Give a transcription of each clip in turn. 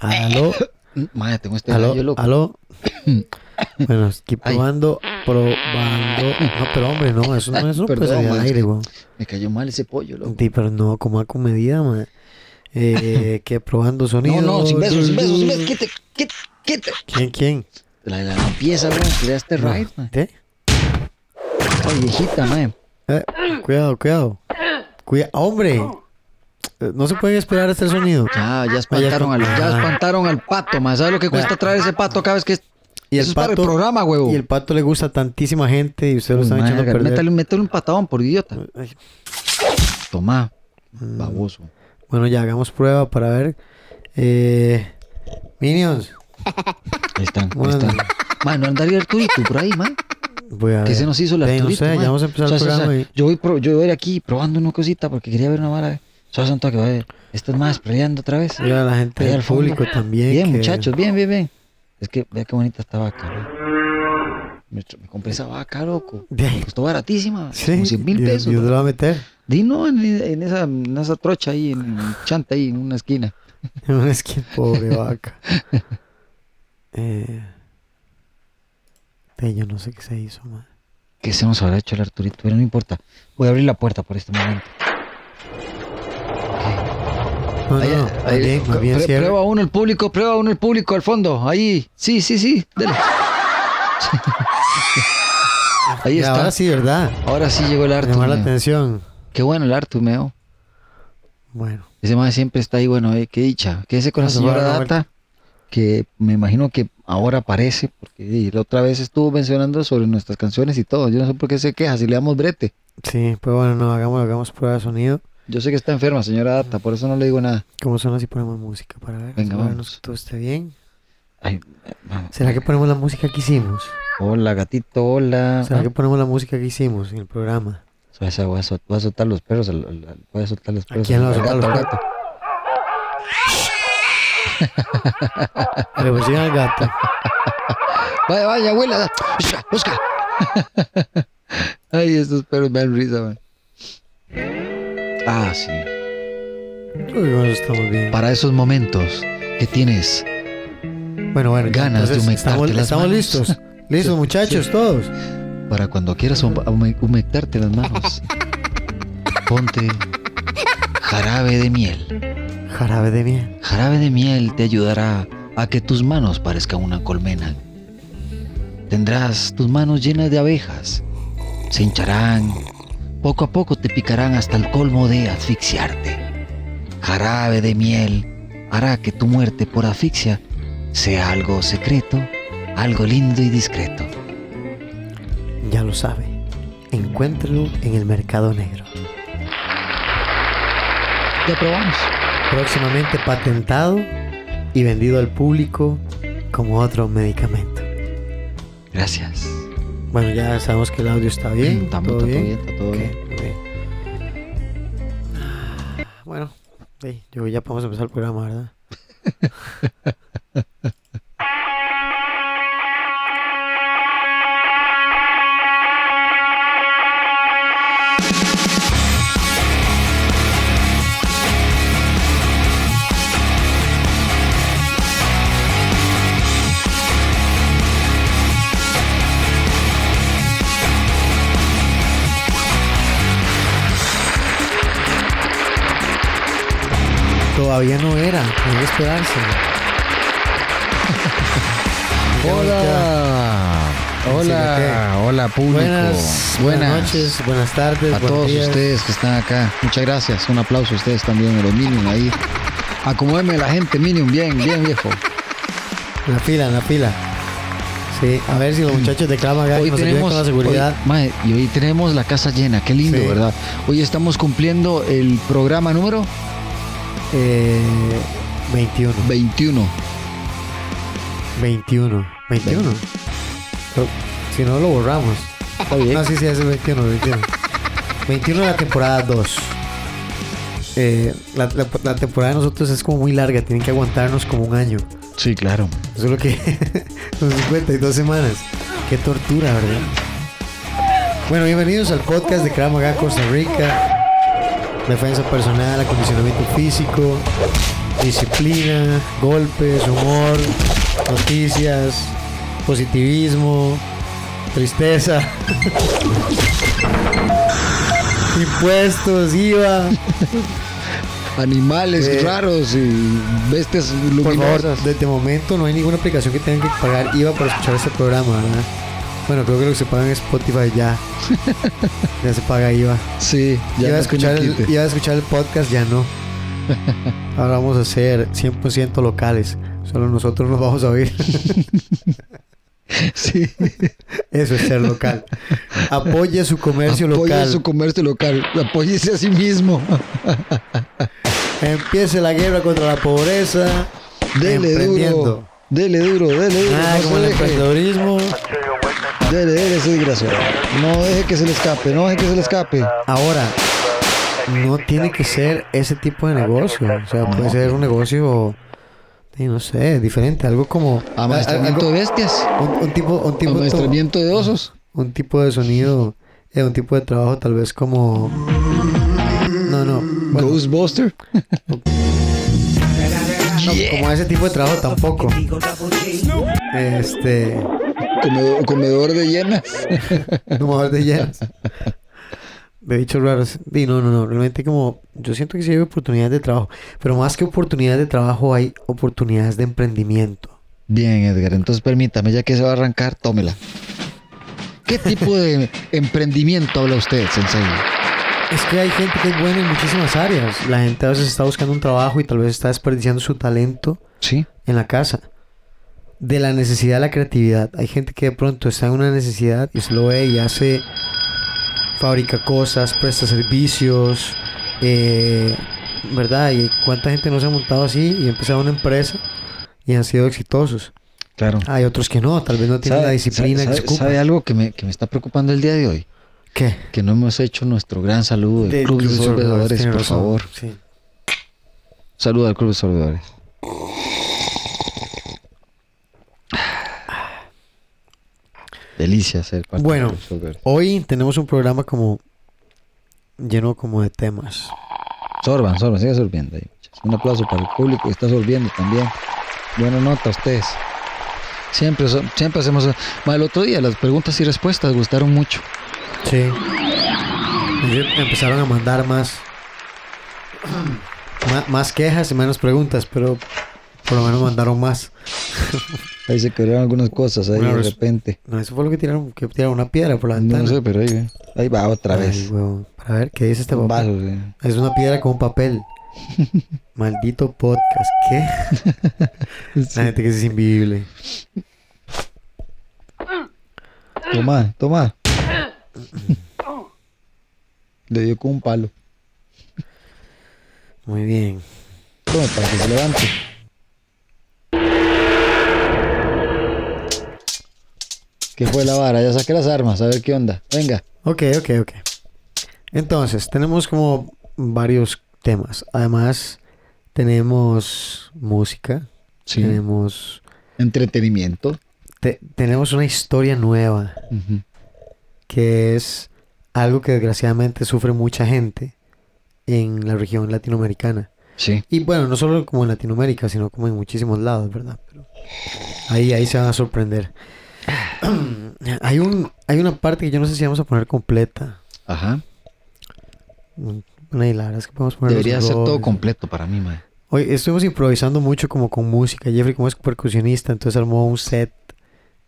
Aló. Madre, tengo este Aló. gallo loco. Aló. Bueno, aquí probando, probando. No, pero hombre, no, eso no, eso no puede Perdón, salir al ma, es aire, que- weón. Me cayó mal ese pollo, loco. Sí, pero no, como a comedida, man. Eh, que probando sonido. No, no, sin besos, sin besos, sin besos. Quite, quite, quite. ¿Quién, quién? La, la limpieza, weón. Quería este No. ride, man. ¿Qué? Viejita, man. Eh, cuidado, cuidado. Cuida, hombre. Eh, No se puede esperar hasta el sonido. Ya, ya espantaron al, ya Ah. espantaron al pato, man. ¿Sabes lo que cuesta traer ese pato cada vez que es? Y Eso es para el programa, huevo. Y el pato le gusta a tantísima gente y ustedes lo están echando a perder. métale, métele un patadón por idiota. Ay, Toma, Mm. baboso. Bueno, ya hagamos prueba para ver. Eh, Minions, Ahí están, ahí Bueno. están. Man, no andaría Arturito por ahí, man. voy a ¿Qué ver. se nos hizo el Ey, Arturito, No sé, man? ya vamos a empezar O sea, el o sea, programa. y- yo, voy pro- yo voy a ir aquí probando una cosita porque quería ver una vara. ¿Sabes un toque? Más peleando otra vez. y a la gente del público también. Bien, que- muchachos, bien, bien, bien. Es que vea qué bonita esta vaca, ¿no? Me, me compré esa vaca, loco. Me costó baratísima. Sí, como 100 mil pesos. Dios ¿no? lo va a meter Di no en, en esa, en esa trocha ahí, en, en chanta ahí, en una esquina. en una esquina, pobre vaca. Eh, yo no sé qué se hizo, man. Que se nos habrá hecho el Arturito, pero no importa. Voy a abrir la puerta por este momento. No, no, Ahí- no, ahí- más bien, más bien pre- cierre. prueba uno el público, prueba uno el público al fondo. Ahí, sí, sí, sí, dele. Ahí Y está. ahora sí, ¿verdad? Ahora sí llegó el Artur. Llamar la atención. Qué bueno el Artur, meo. Bueno, Ese más siempre está ahí, bueno, eh, qué dicha. Quédese con la señora Data, que me imagino que ahora aparece, porque la otra vez estuvo mencionando sobre nuestras canciones y todo. Yo no sé por qué se queja si le damos brete. sí, pues bueno, no, hagamos, hagamos prueba de sonido. Yo sé que está enferma, señora Data, por eso no le digo nada. ¿Cómo suena si ponemos música para ver? Venga, vamos. que todo esté bien. Ay. ¿Será que ponemos la música que hicimos? Hola, gatito, hola. ¿Será que ponemos la música que hicimos en el programa? voy, a sol- voy a soltar los perros, voy a soltar los perros. quién a al soltar gato, los gato. Le pusieron al gato. Vaya, vaya, abuela. Busca, busca. Ay, estos perros me dan risa, man. Ah, sí. Uy, estamos bien. Para esos momentos que tienes Bueno, bueno, ya, ganas de humectarte estamos, las estamos manos. listos. Listos, muchachos, todos. para cuando quieras hum- hume- humectarte las manos. Ponte jarabe de miel. Jarabe de miel. Jarabe de miel te ayudará a que tus manos parezcan una colmena. Tendrás tus manos llenas de abejas. Se hincharán. Poco a poco te picarán hasta el colmo de asfixiarte. Jarabe de miel hará que tu muerte por asfixia sea algo secreto, algo lindo y discreto. Ya lo sabe. Encuéntrelo en el mercado negro. Ya probamos. Próximamente patentado y vendido al público como otro medicamento. Gracias. Bueno, ya sabemos que el audio está bien. Está ¿Todo todo bien? bien, está todo Ok, bien. Ah, Bueno, sí, yo ya podemos empezar el programa, ¿verdad? Todavía no era, hay que esperarse. Hola. Hola. Hola, público. Buenas, buenas noches, buenas tardes, a todos días. ustedes que están acá. Muchas gracias. Un aplauso a ustedes también, a los Minion ahí. Acomódeme la gente, Minion, bien, bien, viejo. En la fila, en la fila. Sí, a ver si los muchachos de Clama Hoy nos tenemos, con la seguridad. hoy- mae, y hoy tenemos la casa llena, qué lindo, Sí. ¿verdad? Hoy estamos cumpliendo el programa número Eh, 21. 21. 21. 21. Lo- Si no lo borramos. Está bien. No, sí, sí, es el 21, 21. 21 de la temporada 2. Eh, la, la- la temporada de nosotros es como muy larga, tienen que aguantarnos como un año. Sí, claro. Eso es lo que. son 52 semanas. Qué tortura, ¿verdad? Bueno, bienvenidos al podcast de Kramaga Costa Rica. Defensa personal, acondicionamiento físico. disciplina, golpes, humor, noticias, positivismo, tristeza, impuestos, IVA. Animales Eh, raros y bestias Por favor, luminosas. desde momento no hay ninguna aplicación que tengan que pagar IVA para escuchar este programa, ¿verdad? Bueno, creo que lo que se paga en Spotify ya. ya se paga IVA. Sí, ya iba, a no escuchar tiene el, iba a escuchar el podcast, ya no. Ahora vamos a ser 100% locales. Solo nosotros nos vamos a oír. Sí. Eso es ser local. Apoye su comercio Apoye local. su comercio local. Apóyese a sí mismo. Empiece la guerra contra la pobreza. Dele duro. Dele duro, dele duro. Ah, no el emprendedorismo. Dele, dele ese desgraciado. No deje que se le escape, no deje que se le escape. Ahora, no tiene que ser ese tipo de negocio. O sea, puede ser un negocio, no sé, diferente. Algo como... Amaestramiento de bestias. un, un tipo, un tipo, Amaestramiento de osos. un tipo de sonido, eh, un tipo de trabajo tal vez como... No, no. bueno, Ghostbuster. no, como ese tipo de trabajo tampoco. Este... Comedor, comedor de llenas. Domador de llenas. De bichos raros. Y no, no, no. Realmente como... Yo siento que sí hay oportunidades de trabajo. Pero más que oportunidades de trabajo hay oportunidades de emprendimiento. Bien, Edgar. Entonces permítame, ya que se va a arrancar, tómela. ¿Qué tipo de emprendimiento habla usted, Sensei? Es que hay gente que es buena en muchísimas áreas. La gente a veces está buscando un trabajo y tal vez está desperdiciando su talento Sí. en la casa. De la necesidad a la creatividad. Hay gente que de pronto está en una necesidad y se lo ve y hace, fabrica cosas, presta servicios, eh, ¿verdad? Y cuánta gente no se ha montado así y empezado una empresa y han sido exitosos. Claro. Hay otros que no, tal vez no tienen la disciplina sabe- que se ocupa. sabe algo que me, que me está preocupando el día de hoy? ¿Qué? Que no hemos hecho nuestro gran saludo del de Club de tiene por razón. favor. Sí. Saludo al Club de Sorbedores. Delicia ser parte Bueno. del. Hoy tenemos un programa como lleno como de temas. Sorban, sorban, siga sorbiendo. Un aplauso para el público que está sorbiendo también. Buena nota a ustedes. Siempre, siempre hacemos... Ma, el otro día las preguntas y respuestas gustaron mucho. Sí. Empezaron a mandar más, más quejas y menos preguntas, pero por lo menos mandaron más. Ahí se quedaron algunas cosas ahí de repente. No, eso fue lo que tiraron, que tiraron una piedra por la ventana. No sé, pero ahí, ahí va otra Ay, vez. Para ver qué dice este papel. vaso, sí. Es una piedra con papel. Maldito podcast. ¿Qué? La gente que es invivible. Toma, toma. Le dio con un palo. Muy bien. Toma, para que se levante. ¿Qué fue la vara? Ya saqué las armas, a ver qué onda. Venga. Ok, ok, ok. Entonces, tenemos como varios temas. Además, tenemos música. Sí. Tenemos, Entretenimiento. te- tenemos una historia nueva que es algo que desgraciadamente sufre mucha gente en la región latinoamericana. Sí. Y bueno, no solo como en Latinoamérica, sino como en muchísimos lados, ¿verdad? Pero ahí, ahí se van a sorprender. hay, un, hay una parte que yo no sé si vamos a poner completa. Ajá. Bueno, y la verdad es que podemos poner los Debería ser todo completo para mí, mae. Hoy estuvimos improvisando mucho como con música. Jeffrey como es percusionista, entonces armó un set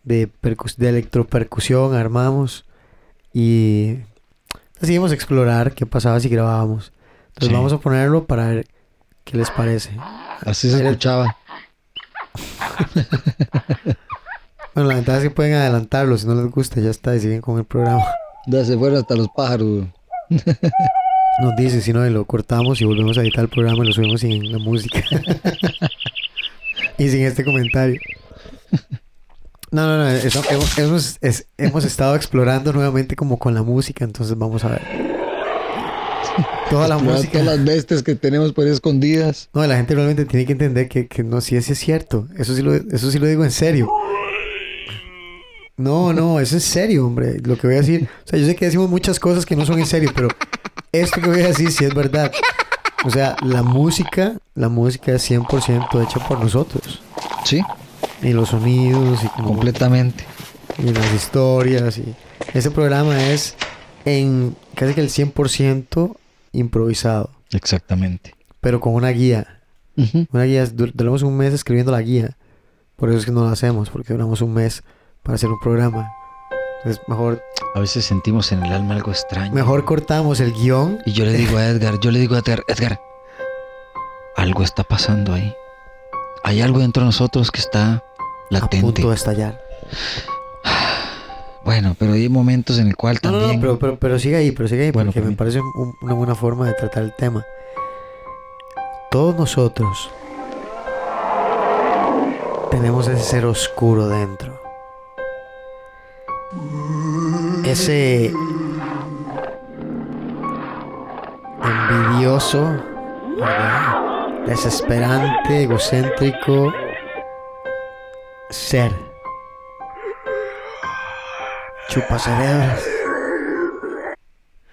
de, percus- de electropercusión, armamos y decidimos explorar qué pasaba si grabábamos. Entonces Sí. vamos a ponerlo para ver qué les parece. Así se Era- escuchaba. Bueno, la ventaja es que pueden adelantarlo, si no les gusta ya está, y siguen con el programa. Ya se fueron hasta los pájaros. Nos dice, si no, y lo cortamos y volvemos a editar el programa y lo subimos sin la música. y sin este comentario. No, no, no, hemos, hemos- es- hemos estado explorando nuevamente como con la música, entonces vamos a ver. Toda la música. Todas las bestias que tenemos por ahí escondidas. No, la gente realmente tiene que entender que, que no, si ese es cierto. Eso sí, lo, eso sí lo digo en serio. No, no, eso es serio, hombre. Lo que voy a decir. O sea, yo sé que decimos muchas cosas que no son en serio, pero esto que voy a decir sí es verdad. O sea, la música, la música es 100% hecha por nosotros. Sí, Y los sonidos y como completamente. y las historias y ese programa es en casi que el 100% improvisado, Exactamente. pero con una guía. Una guía, dur- duramos un mes escribiendo la guía. Por eso es que no lo hacemos, porque duramos un mes para hacer un programa. Entonces, mejor, A veces sentimos en el alma algo extraño. mejor cortamos el guion. Y yo le digo a Edgar, yo le digo a Edgar, Edgar, algo está pasando ahí. Hay algo dentro de nosotros que está A latente. punto de estallar. Bueno, pero hay momentos en el cual No, también... no, pero, pero, pero sigue ahí, pero sigue ahí, Bueno, porque me parece un- una buena forma de tratar el tema. Todos nosotros tenemos ese ser oscuro dentro. Ese envidioso, ¿verdad? desesperante, egocéntrico ser. Chupa cerebros.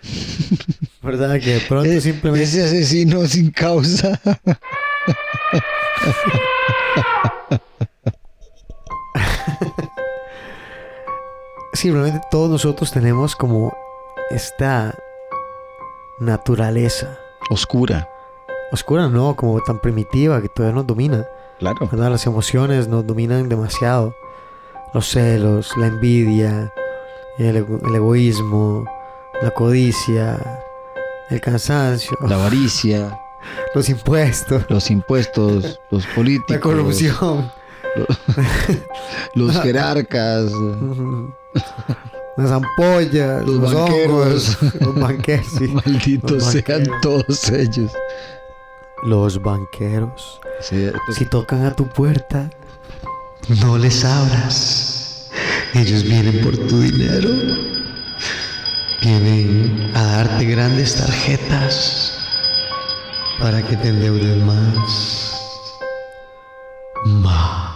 ¿Verdad? Que de pronto simplemente. Ese asesino sin causa. Simplemente todos nosotros tenemos como esta naturaleza. Oscura. Oscura, no, como tan primitiva que todavía nos domina. Claro. ¿verdad? Las emociones nos dominan demasiado. Los celos, la envidia, el, ego- el egoísmo, la codicia, el cansancio, La avaricia, los impuestos, los impuestos, los políticos, la corrupción, los jerarcas, las ampollas, Los los, banqueros. hongos, los banqueros, sí. malditos Los sean banqueros. todos ellos. Los banqueros. Sí, Si tocan a tu puerta, no les abras. Ellos vienen por tu dinero. Vienen a darte grandes tarjetas para que te endeudes más. Más.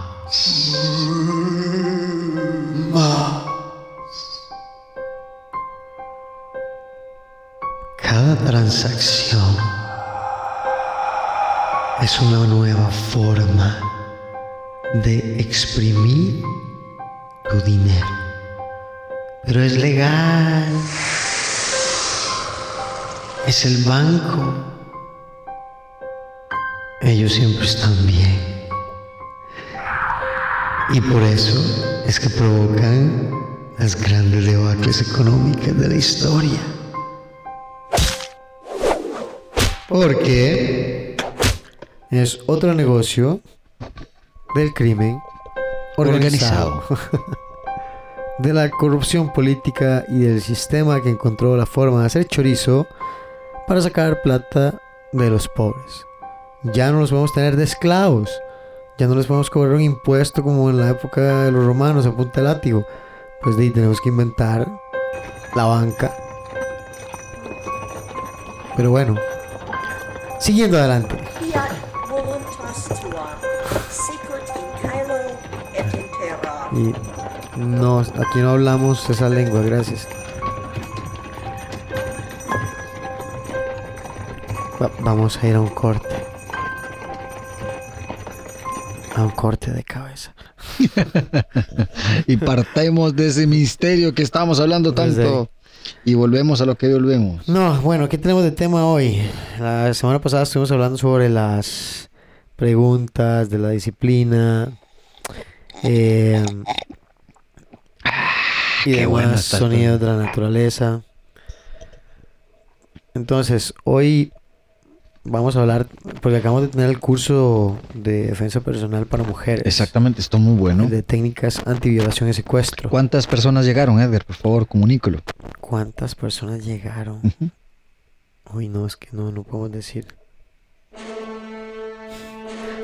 Cada transacción es una nueva forma de exprimir tu dinero. Pero es legal. Es el banco. Ellos siempre están bien. Y por eso es que provocan las grandes debacles económicas de la historia. Porque es otro negocio del crimen organizado, de la corrupción política y del sistema que encontró la forma de hacer chorizo para sacar plata de los pobres. Ya no los podemos tener de esclavos, ya no les podemos cobrar un impuesto como en la época de los romanos a punta de látigo. Pues de ahí tenemos que inventar la banca. Pero bueno, siguiendo adelante. Y no, aquí no hablamos esa lengua, gracias. Va- vamos a ir a un corte. A un corte de cabeza. Y partemos de ese misterio que estábamos hablando tanto. Y volvemos a lo que volvemos. No, bueno, ¿qué tenemos de tema hoy? La semana pasada estuvimos hablando sobre las preguntas de la disciplina. eh, y qué demás sonidos de la naturaleza. Entonces, hoy vamos a hablar, porque acabamos de tener el curso de defensa personal para mujeres. Exactamente, esto muy bueno. De técnicas antiviolación y secuestro. ¿Cuántas personas llegaron, Edgar? Por favor, comunícalo. ¿Cuántas personas llegaron? Uy, no, es que no, no podemos decir.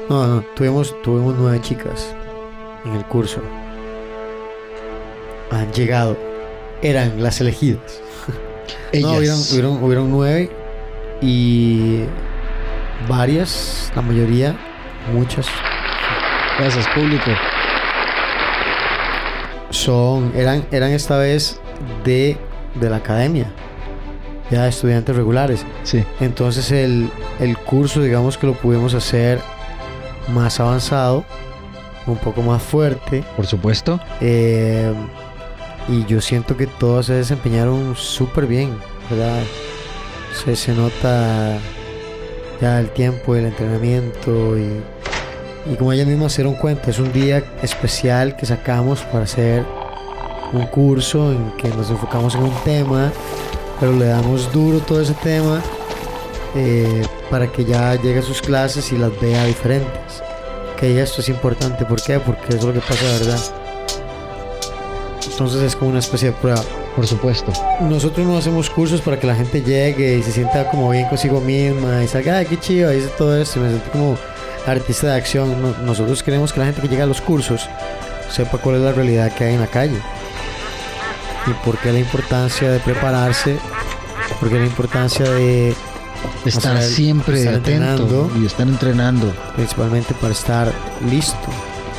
No, no, tuvimos, tuvimos nueve chicas en el curso. Han llegado. Eran las elegidas. Ellas. No, hubieron, hubieron, hubieron nueve y varias, la mayoría, muchas, Gracias, público. son, eran, eran esta vez de, de la academia. ya estudiantes regulares. Sí. Entonces el, el curso, digamos que lo pudimos hacer más avanzado, un poco más fuerte. Por supuesto. eh, y yo siento que todos se desempeñaron súper bien, ¿verdad? Se, se nota ya el tiempo, el entrenamiento y, y como ellas mismas se dieron cuenta, es un día especial que sacamos para hacer un curso en que nos enfocamos en un tema, pero le damos duro todo ese tema eh, para que ya llegue a sus clases y las vea diferentes. Que esto es importante, ¿por qué? Porque es lo que pasa, ¿verdad? Entonces es como una especie de prueba. Por supuesto. Nosotros no hacemos cursos para que la gente llegue y se sienta como bien consigo misma y salga, ay, qué chido, dice todo esto, y me siento como artista de acción. No- nosotros queremos que la gente que llega a los cursos sepa cuál es la realidad que hay en la calle y por qué la importancia de prepararse, por qué la importancia de Estar sea, siempre estar atento entrenando. y estar entrenando, principalmente para estar listo.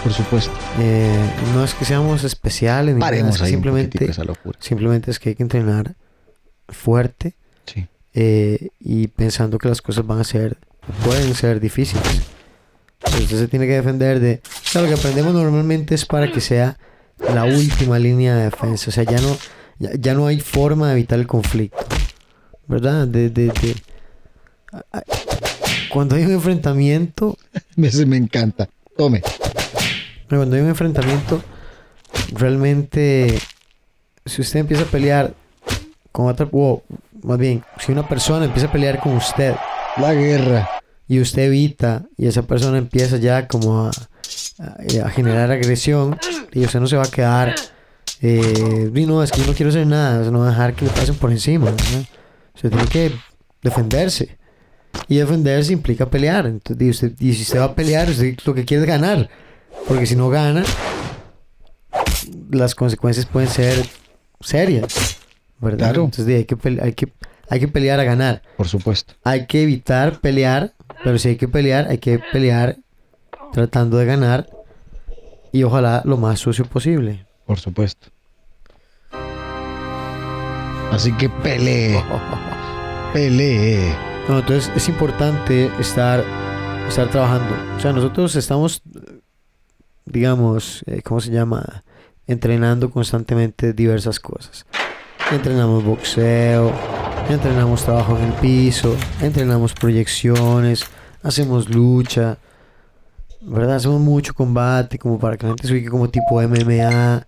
Por supuesto. Eh, no es que seamos especiales, ni Paremos ahí simplemente, poquitico esa locura. simplemente es que hay que entrenar fuerte Sí. eh, y pensando que las cosas van a ser, pueden ser difíciles. Entonces usted se tiene que defender de... O sea, lo que aprendemos normalmente es para que sea la última línea de defensa. O sea, ya no, ya, ya no hay forma de evitar el conflicto. ¿Verdad? De, de, de- cuando hay un enfrentamiento, Ese me encanta. Tome. Cuando hay un enfrentamiento, realmente, si usted empieza a pelear con otra, o más bien, si una persona empieza a pelear con usted, La guerra. y usted evita y esa persona empieza ya como a, a- a generar agresión y usted no se va a quedar eh, "Di, no es que yo no quiero hacer nada o sea, no va a dejar que le pasen por encima ¿verdad? usted tiene que defenderse y defenderse implica pelear entonces y, usted, y si usted va a pelear usted lo que quiere es ganar porque si no gana las consecuencias pueden ser serias ¿verdad? Claro. entonces hay que, hay, que, hay que pelear a ganar Por supuesto. hay que evitar pelear, pero si hay que pelear, hay que pelear tratando de ganar y ojalá lo más sucio posible. Por supuesto. Así que pelee. Pelee. No, entonces es importante estar, estar trabajando. O sea, nosotros estamos, digamos, eh, ¿cómo se llama? Entrenando constantemente diversas cosas. Entrenamos boxeo, entrenamos trabajo en el piso, entrenamos proyecciones, hacemos lucha, ¿verdad? Hacemos mucho combate como para que la gente se ubique como tipo MMA.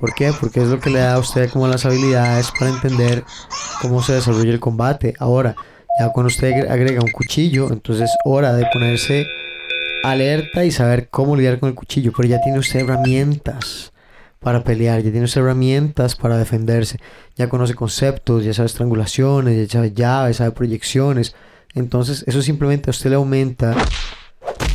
¿Por qué? Porque es lo que le da a usted como las habilidades para entender cómo se desarrolla el combate. Ahora, ya cuando usted agre- agrega un cuchillo, entonces es hora de ponerse alerta y saber cómo lidiar con el cuchillo. Pero ya tiene usted herramientas para pelear, ya tiene usted herramientas para defenderse. Ya conoce conceptos, ya sabe estrangulaciones, ya sabe llaves, sabe proyecciones. Entonces, eso simplemente a usted le aumenta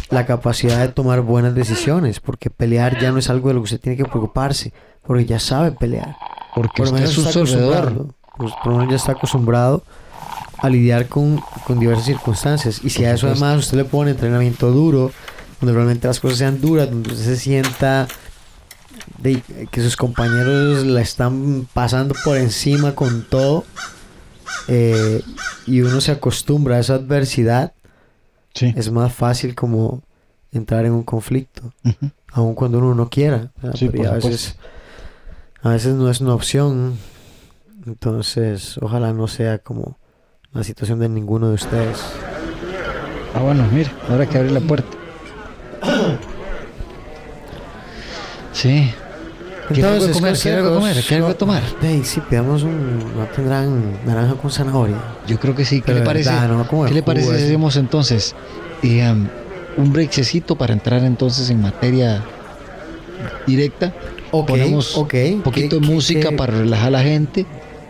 la capacidad de tomar buenas decisiones, porque pelear ya no es algo de lo que usted tiene que preocuparse, porque ya sabe pelear. Porque Por lo usted menos es un está soldador. acostumbrado. Pues, por lo menos ya está acostumbrado a lidiar con, con diversas circunstancias. Y si a eso además usted le pone entrenamiento duro, donde realmente las cosas sean duras, donde usted se sienta de, que sus compañeros la están pasando por encima con todo, eh, y uno se acostumbra a esa adversidad, Sí. es más fácil como entrar en un conflicto Ujú. aun cuando uno no quiera. Sí, a veces, a veces no es una opción. Entonces, ojalá no sea como la situación de ninguno de ustedes. Ah, bueno, mira, ahora que abrir la puerta. Sí. ¿Quiere algo de comer? ¿Quiere algo de comer? ¿Quiere algo de tomar? Ey, sí, pidamos un. No tendrán naranja con zanahoria. Yo creo que sí. ¿Qué Pero le parece? verdad, no, ¿Qué le parece si hacemos entonces eh, um, un breakcito para entrar entonces en materia directa? Ok, Ponemos. Un poquito de ¿Qué- qué- música qué- para relajar a la gente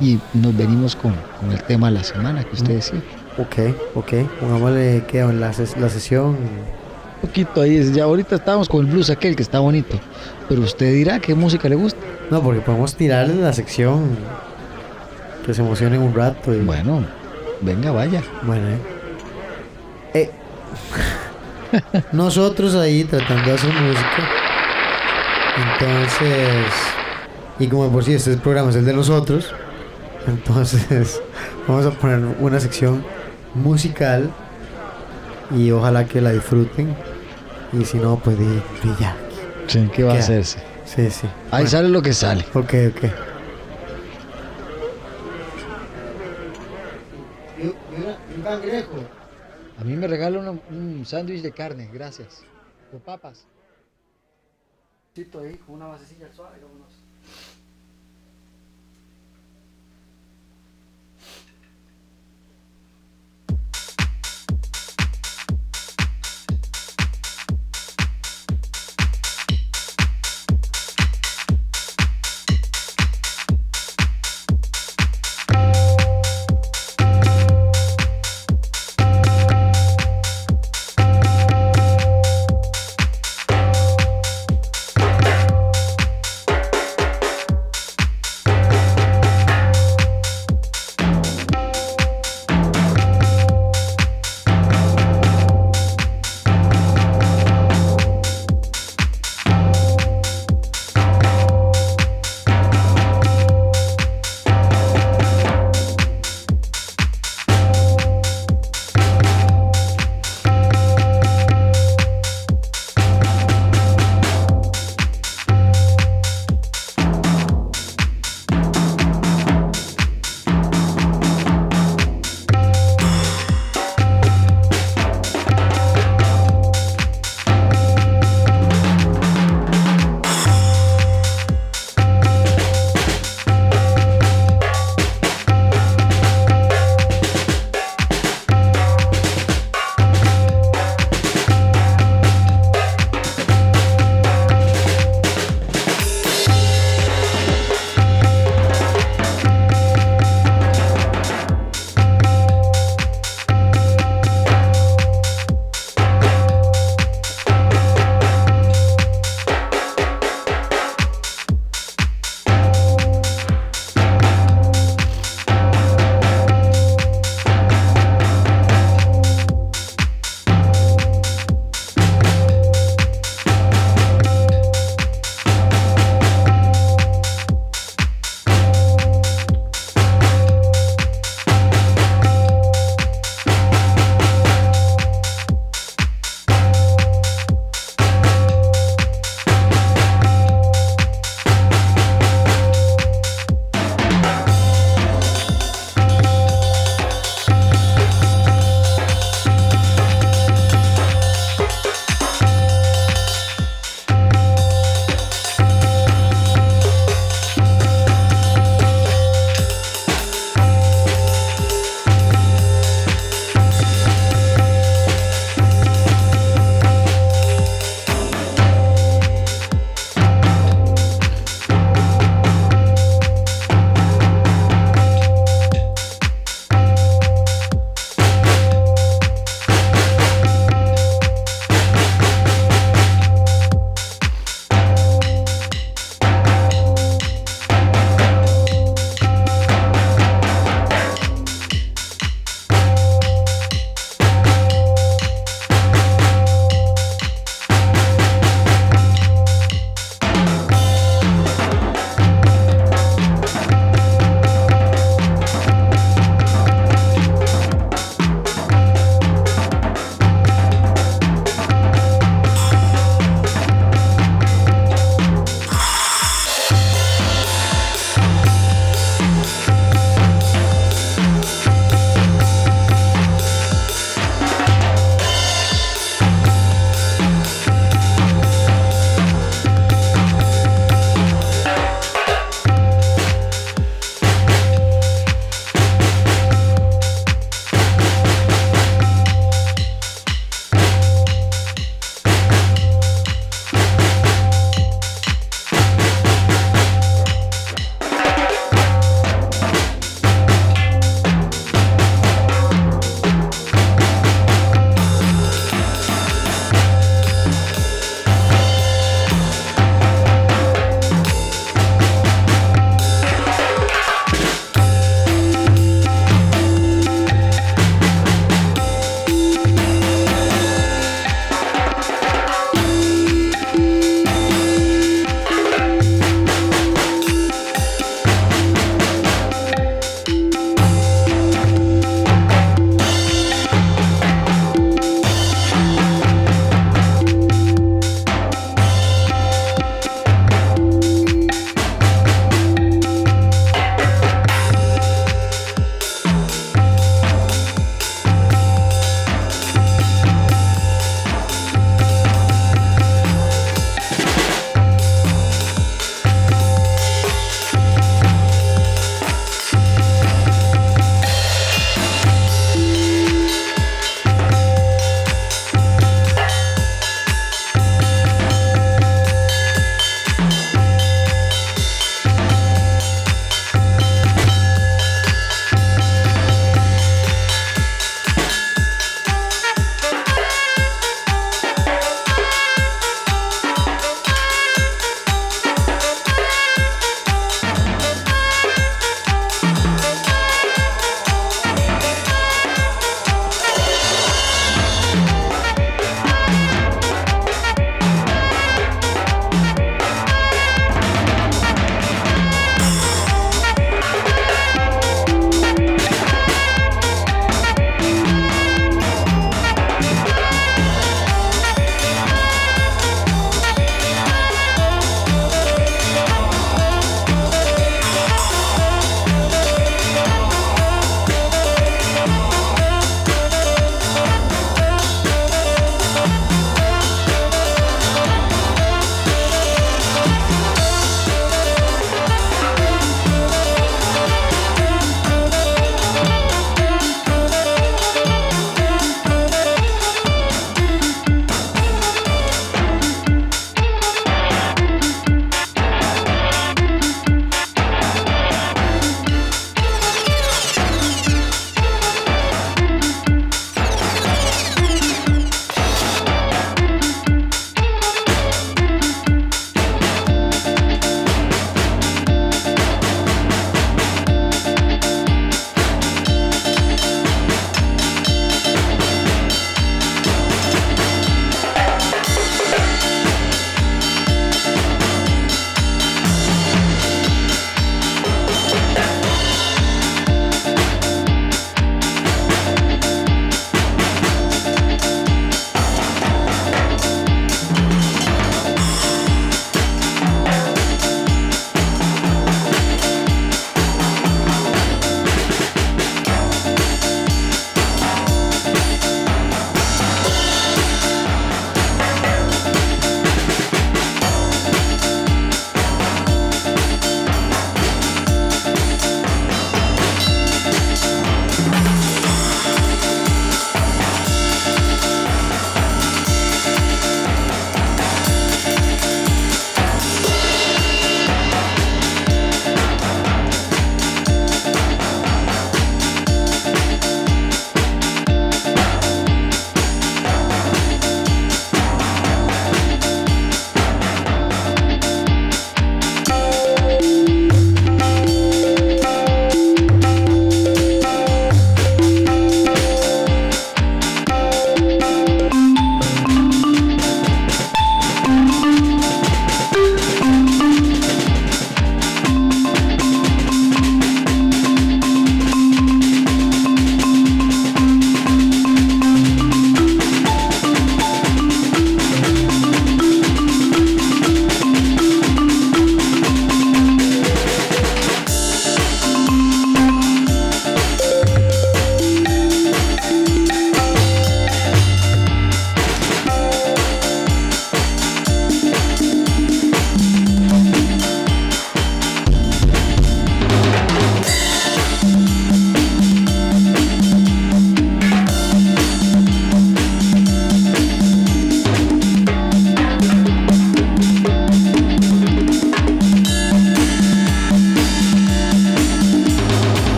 y nos venimos con, con el tema de la semana que usted decía. Ok, ok. Pongámosle que la, ses- la sesión. Un poquito ahí, es- ya ahorita estábamos con el blues aquel que está bonito, pero usted dirá qué música le gusta. No, porque podemos tirarle la sección. Que se emocionen un rato. Y, Bueno, venga, vaya. Bueno, eh. Eh, nosotros ahí tratando de hacer música. Entonces, y como por sí este programa es el de nosotros, entonces Vamos a poner una sección musical y ojalá que la disfruten. Y si no, pues di, di ya. Sí, ¿qué va a hacerse? Sí, sí. Ahí Bueno, sale lo que sale. Ok, ok. un cangrejo. A mí me regala un sándwich de carne, gracias. Con papas. ahí con una basecilla suave, vámonos.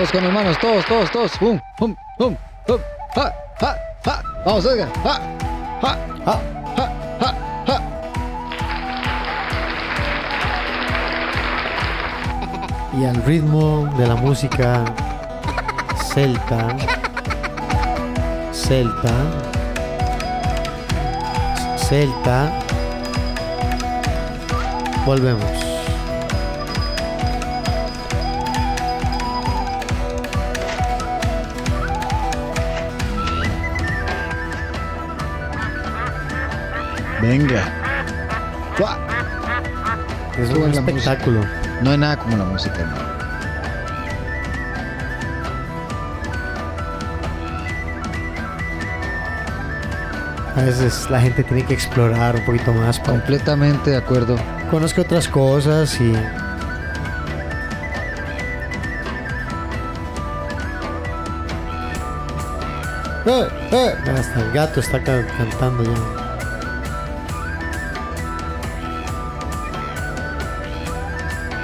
Todos con las manos, todos, todos, todos. Hum, hum, hum, hum. Ja, ja, ja. Vamos, Edgar. Ja, ja, Ah, ja, ja, ja. y al ritmo de la música celta, celta, celta, volvemos. Venga. Fua. Es un espectáculo. No hay nada como la música, hermano. A veces la gente tiene que explorar un poquito más para Completamente de acuerdo. conozca otras cosas y ¡Eh! ¡Eh! Hasta el gato está ca- cantando ya.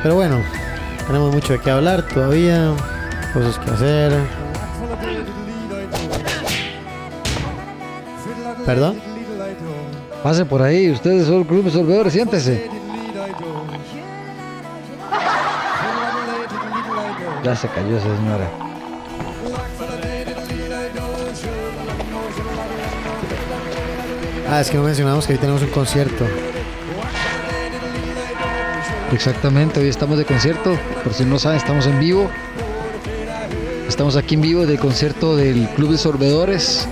Pero bueno, tenemos mucho de qué hablar todavía, cosas que hacer. ¿Perdón? Pase por ahí, ustedes son el club siéntese. Ya se cayó esa señora. Ah, es que no mencionamos que hoy tenemos un concierto. Exactamente, hoy estamos de concierto. Por si no saben, estamos en vivo. Estamos aquí en vivo del concierto del Club de Sorbedores,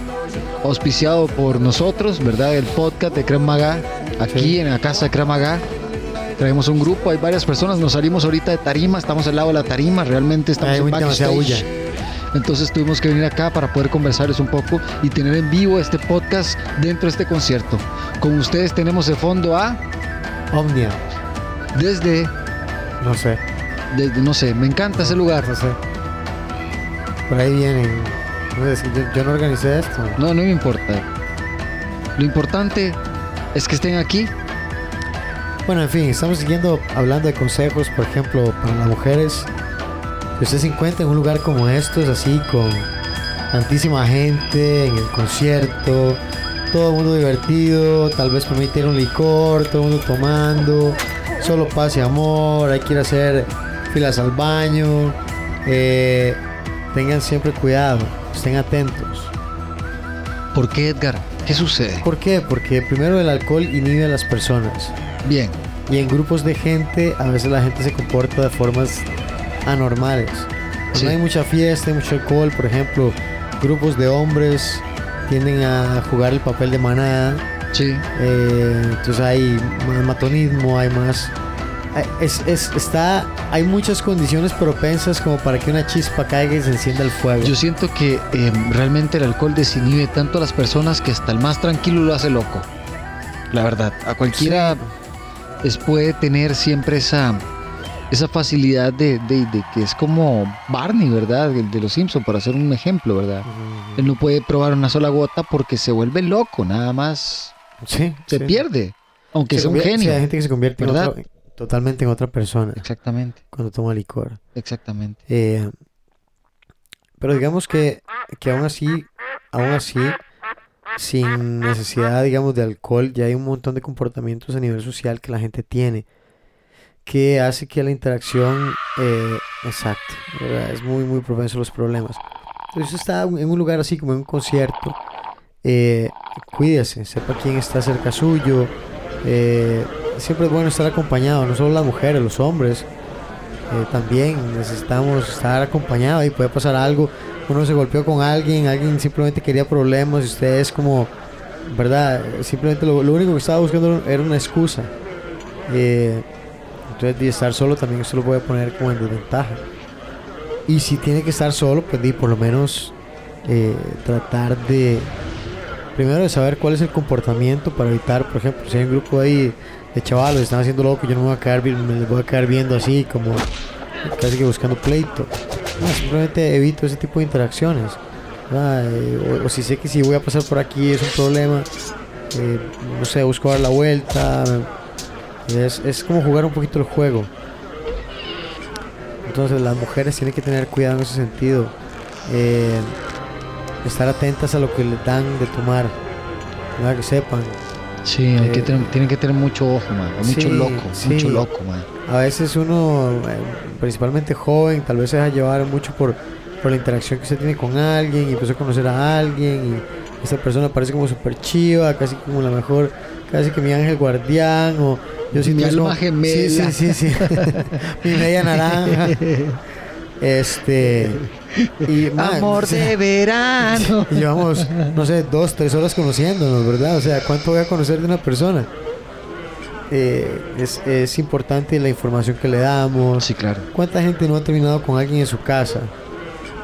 auspiciado por nosotros, ¿verdad? El podcast de Cremaga, aquí Sí. en la casa de Cremaga. Traemos un grupo, hay varias personas, nos salimos ahorita de tarima, estamos al lado de la tarima, realmente estamos Hay en backstage. Entonces tuvimos que venir acá para poder conversarles un poco y tener en vivo este podcast dentro de este concierto. Con ustedes tenemos de fondo a, Omnia, desde, no sé, desde, no sé, me encanta ese lugar. no sé. Por ahí vienen. Yo, no organicé esto. No, no me importa. Lo importante es que estén aquí. Bueno, en fin, estamos siguiendo hablando de consejos, por ejemplo, para las mujeres. Si usted se encuentra en un lugar como estos, así con tantísima gente en el concierto, todo el mundo divertido, tal vez permitir un licor, todo el mundo tomando, solo paz y amor, hay que ir a hacer filas al baño. eh, tengan siempre cuidado, estén atentos. ¿Por qué, Edgar? ¿Qué sucede? ¿Por qué? Porque primero el alcohol inhibe a las personas. Bien, Y en grupos de gente, a veces la gente se comporta de formas anormales. Cuando Sí. hay mucha fiesta, hay mucho alcohol, por ejemplo, grupos de hombres tienden a jugar el papel de manada. Sí. eh, entonces hay más matonismo, hay más... hay- Es, es- está, hay muchas condiciones propensas como para que una chispa caiga y se encienda el fuego. Yo siento que eh, realmente el alcohol desinhibe tanto a las personas que hasta el más tranquilo lo hace loco. La verdad, a cualquiera es, puede tener siempre esa, esa facilidad de, de- de que es como Barney, ¿verdad? El de los Simpsons, para hacer un ejemplo, ¿verdad? Él no puede probar una sola gota porque se vuelve loco, nada más Sí, se sí. pierde, aunque Se sea un genio. hay gente que se convierte en totalmente en otra persona Exactamente, cuando toma licor. exactamente. Eh, pero digamos que, que aún así, aún así, sin necesidad, digamos, de alcohol, ya hay un montón de comportamientos a nivel social que la gente tiene que hace que la interacción, eh, exacto, ¿verdad? es muy, muy propenso a los problemas. Entonces, está en un lugar así como en un concierto, eh, cuídese, sepa quién está cerca suyo. eh, siempre es bueno estar acompañado, no solo las mujeres, los hombres. Eh, también necesitamos estar acompañados y puede pasar algo. Uno se golpeó con alguien, alguien simplemente quería problemas y usted es como, ¿verdad? Simplemente lo, lo único que estaba buscando era una excusa. Eh, entonces, de estar solo también eso lo puede poner como en desventaja. Y si tiene que estar solo, pues di, por lo menos tratar de, primero de saber cuál es el comportamiento para evitar, por ejemplo, si hay un grupo ahí de chavalos están haciendo loco, yo no me voy a quedar, me voy a quedar viendo así como casi que buscando pleito. Simplemente evito ese tipo de interacciones. Eh, o, si sé que si voy a pasar por aquí es un problema, eh, no sé, busco dar la vuelta. Es, es como jugar un poquito el juego. Entonces las mujeres tienen que tener cuidado en ese sentido. Eh, estar atentas a lo que les dan de tomar. ¿verdad? Que sepan. Sí, hay que Eh, tener- tienen que tener mucho ojo, man. Mucho sí, loco, sí. mucho loco, man. A veces uno, eh, principalmente joven, tal vez se deja llevar mucho por, por la interacción que usted tiene con alguien y empezó a conocer a alguien y esa persona parece como súper chiva, casi como la mejor, casi que mi ángel guardián o yo Mi alma gemela. Sí, sí, sí, sí. mi media naranja. Este y man, Amor o sea, de verano. y llevamos, no sé, dos, tres horas conociéndonos, ¿verdad? O sea, ¿cuánto voy a conocer de una persona? Eh, es, es importante la información que le damos. Sí, claro. ¿Cuánta gente no ha terminado con alguien en su casa?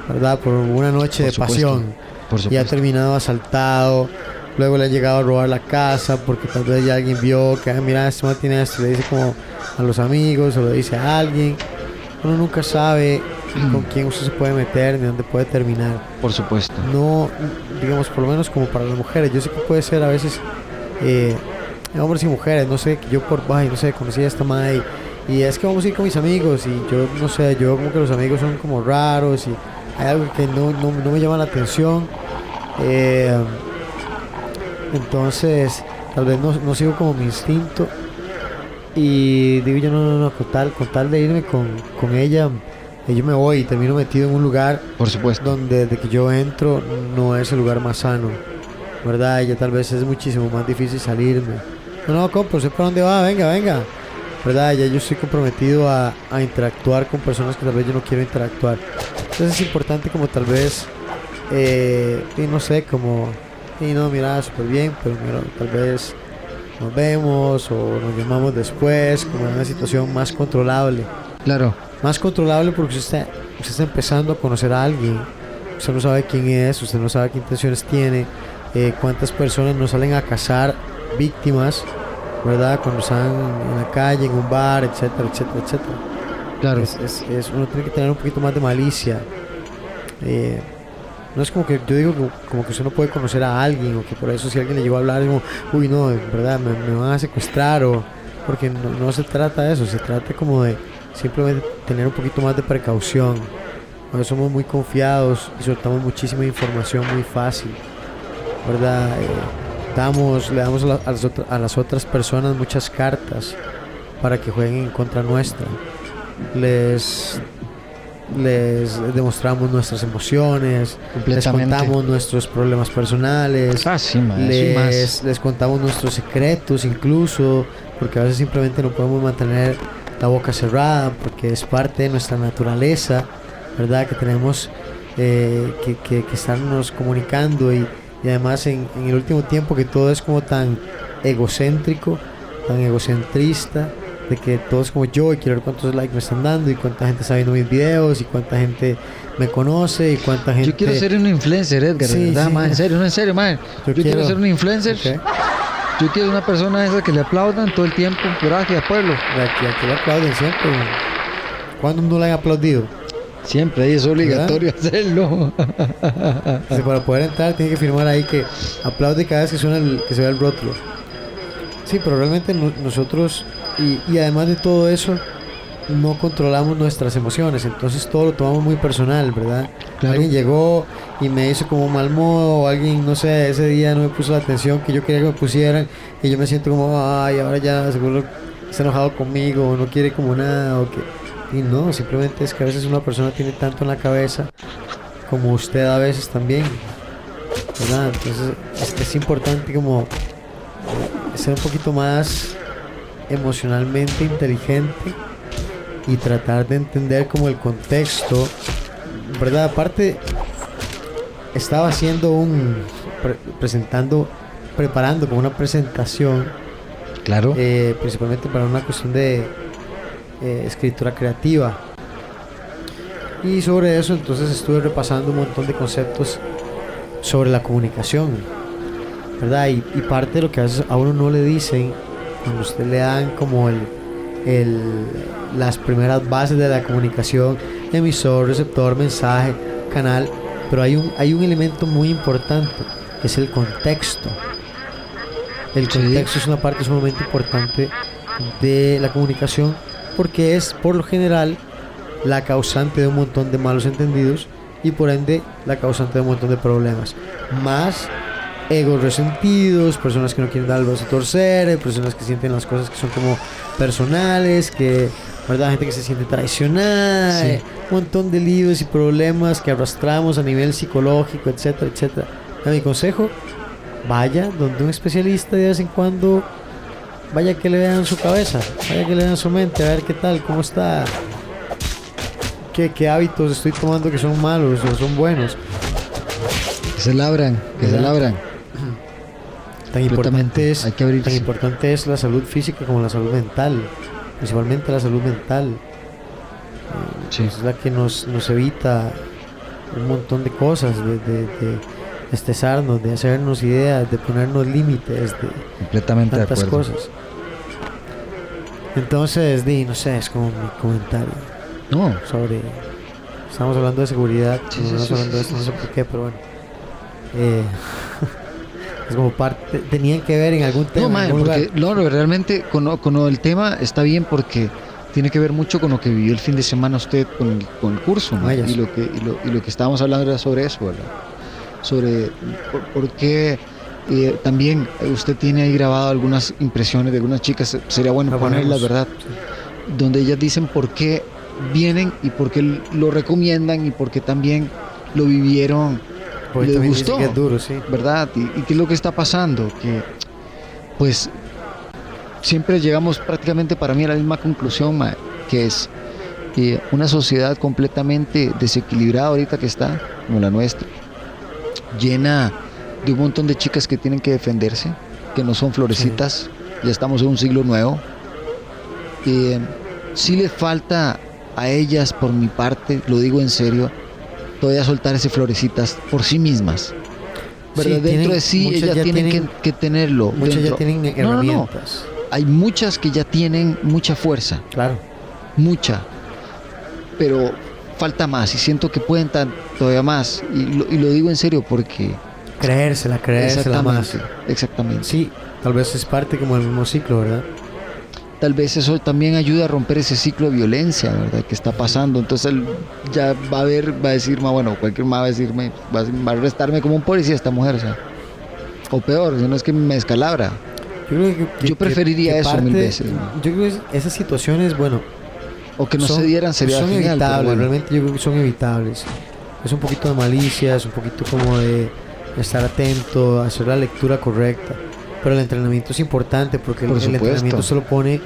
¿Verdad? Por una noche Por de supuesto, pasión. Por Y ha terminado asaltado. Luego le ha llegado a robar la casa porque tal vez ya alguien vio que, ah, mira, este man tiene esto. Le dice como a los amigos o le dice a alguien. Uno nunca sabe con quién usted se puede meter ni dónde puede terminar Por supuesto. no, digamos, por lo menos como para las mujeres. Yo sé que puede ser a veces eh, hombres y mujeres. No sé, yo por, ay, no sé, conocí a esta madre y, y es que vamos a ir con mis amigos y yo, no sé, yo como que los amigos son como raros y hay algo que no, no, no me llama la atención. Eh, entonces, tal vez no, no sigo como mi instinto. Y digo yo, no, no, no, con tal, con tal de irme con, con ella, yo me voy y termino metido en un lugar Por supuesto. donde desde que yo entro no es el lugar más sano, ¿verdad? Ya tal vez es muchísimo más difícil salirme. No, no, compa, ¿usted para dónde va? Venga, venga. ¿Verdad? Ya yo estoy comprometido a, a interactuar con personas que tal vez yo no quiero interactuar. Entonces es importante como tal vez, eh, y no sé, como, y no, mira, súper bien, pero mira, tal vez nos vemos o nos llamamos después, como en una situación más controlable Claro. Más controlable porque usted está, usted está empezando a conocer a alguien. Usted no sabe quién es, usted no sabe qué intenciones tiene, eh, cuántas personas no salen a cazar víctimas, ¿verdad? Cuando están en la calle, en un bar, etcétera, etcétera, etcétera. Claro. Es, es- es- uno tiene que tener un poquito más de malicia. Eh, no es como que yo digo como, que usted no puede conocer a alguien o que por eso si alguien le llegó a hablar es como, uy no, en verdad me, me van a secuestrar o porque no, no se trata de eso, se trata como de simplemente tener un poquito más de precaución. Ahora somos muy confiados y soltamos muchísima información muy fácil, ¿verdad? Eh, damos, le damos a, la- a las otra- a las otras personas muchas cartas para que jueguen en contra nuestra. Les, les demostramos nuestras emociones, les contamos nuestros problemas personales, Ah, sí, más. les, les contamos nuestros secretos incluso, porque a veces simplemente no podemos mantener la boca cerrada, porque es parte de nuestra naturaleza, ¿verdad? Que tenemos eh, que, que, que estarnos comunicando y, y además en, en el último tiempo que todo es como tan egocéntrico, tan egocentrista, de que todo es como yo y quiero ver cuántos likes me están dando y cuánta gente está viendo mis videos y cuánta gente me conoce y cuánta gente... Yo quiero ser un influencer, Edgar, Sí, verdad, sí. man, en serio, no en serio, man. Yo, quiero, quiero- ser un influencer. Yo quiero una persona esa que le aplaudan todo el tiempo. Gracias, pueblo. Aquí, aquí le aplauden siempre. ¿Cuándo no le han aplaudido? Siempre ahí es obligatorio hacerlo. Para poder entrar tiene que firmar ahí que aplaude cada vez que suena el, que se ve el rótulo. Sí, pero realmente no- nosotros, y, y además de todo eso, no controlamos nuestras emociones, entonces todo lo tomamos muy personal, ¿verdad? Alguien llegó y me hizo como mal modo, o alguien, no sé, ese día no me puso la atención que yo quería que me pusieran, y yo me siento como, ay, ahora ya seguro está enojado conmigo, o no quiere como nada, o que... Y no, simplemente es que a veces una persona tiene tanto en la cabeza como usted a veces también. Entonces es, es importante como ser un poquito más emocionalmente inteligente y tratar de entender como el contexto, ¿verdad? Aparte, estaba haciendo un, pre- presentando, preparando como una presentación, Claro. eh, principalmente para una cuestión de eh, escritura creativa. Y sobre eso entonces estuve repasando un montón de conceptos sobre la comunicación, ¿verdad? Y, y parte de lo que a veces a uno no le dicen cuando usted le dan como el, el- las primeras bases de la comunicación, emisor, receptor, mensaje, canal, pero hay un, hay un elemento muy importante, que es el contexto. El Sí. contexto es una parte sumamente importante de la comunicación porque es por lo general la causante de un montón de malos entendidos y por ende la causante de un montón de problemas. Más egos resentidos, personas que no quieren dar el brazo a torcer, personas que sienten las cosas que son como personales, que, ¿verdad? Gente que se siente traicionada, Sí. eh, un montón de líos y problemas que arrastramos a nivel psicológico, etcétera, etcétera. A mi consejo, vaya donde un especialista de vez en cuando, vaya que le vean su cabeza, vaya que le vean su mente, a ver qué tal, cómo está, qué, qué hábitos estoy tomando que son malos o son buenos. Que se labran, que se ¿Verdad? labran. Tan importante, es, Hay que tan importante es la salud física como la salud mental, principalmente la salud mental. Sí. Es la que nos, nos evita un montón de cosas, de, de, de estresarnos, de hacernos ideas, de ponernos límites, de Completamente de tantas acuerdo. cosas. Entonces, di, no sé, es como mi comentario No, sobre. Estamos hablando de seguridad, Sí, no estamos hablando de esto, no sé por qué, pero bueno. Eh, es como parte. Tenían que ver en algún tema. no, lugar. porque no, no, realmente con, con del tema está bien porque tiene que ver mucho con lo que vivió el fin de semana usted con el, con el curso, Vaya. y lo que y lo, y lo que estábamos hablando era sobre eso, ¿verdad? Sobre por, por qué eh, también usted tiene ahí grabado algunas impresiones de algunas chicas, sería bueno La ponerlas. ¿verdad? Donde ellas dicen por qué vienen y por qué lo recomiendan y por qué también lo vivieron Porque le gustó. que es duro, sí. ¿verdad? ¿Y, y qué es lo que está pasando? Que, pues, siempre llegamos prácticamente para mí a la misma conclusión, que es eh, una sociedad completamente desequilibrada ahorita que está, como la nuestra, llena de un montón de chicas que tienen que defenderse, que no son florecitas, ya estamos en un siglo nuevo. Eh, sí les falta a ellas, por mi parte, lo digo en serio, todavía soltar ese florecitas por sí mismas. ¿verdad? Sí, dentro de sí ellas tienen, tienen- que, que tenerlo. Muchas ya tienen No, no, no. herramientas. Hay muchas que ya tienen mucha fuerza, Claro. mucha, pero falta más y siento que pueden tan, todavía más. Y lo, y lo digo en serio porque... Creérsela, creérsela más. Exactamente, exactamente. Sí, tal vez es parte como del mismo ciclo, ¿verdad? Tal vez eso también ayuda a romper ese ciclo de violencia, ¿verdad? Que está pasando. Entonces él ya va a ver, va a decir, "Ma, bueno, cualquier más va a decirme, va a, arrestarme como un policía esta mujer, o sea. O peor, si no es que me descalabra. Yo, creo que- Yo preferiría que eso mil veces, ¿no? Yo creo que esas situaciones, bueno, O que no son, se dieran sería son genial. evitables, bueno. realmente yo creo que son evitables. Es un poquito de malicia, es un poquito como de estar atento, hacer la lectura correcta. Pero el entrenamiento es importante porque el, Por el supuesto. entrenamiento se lo pone en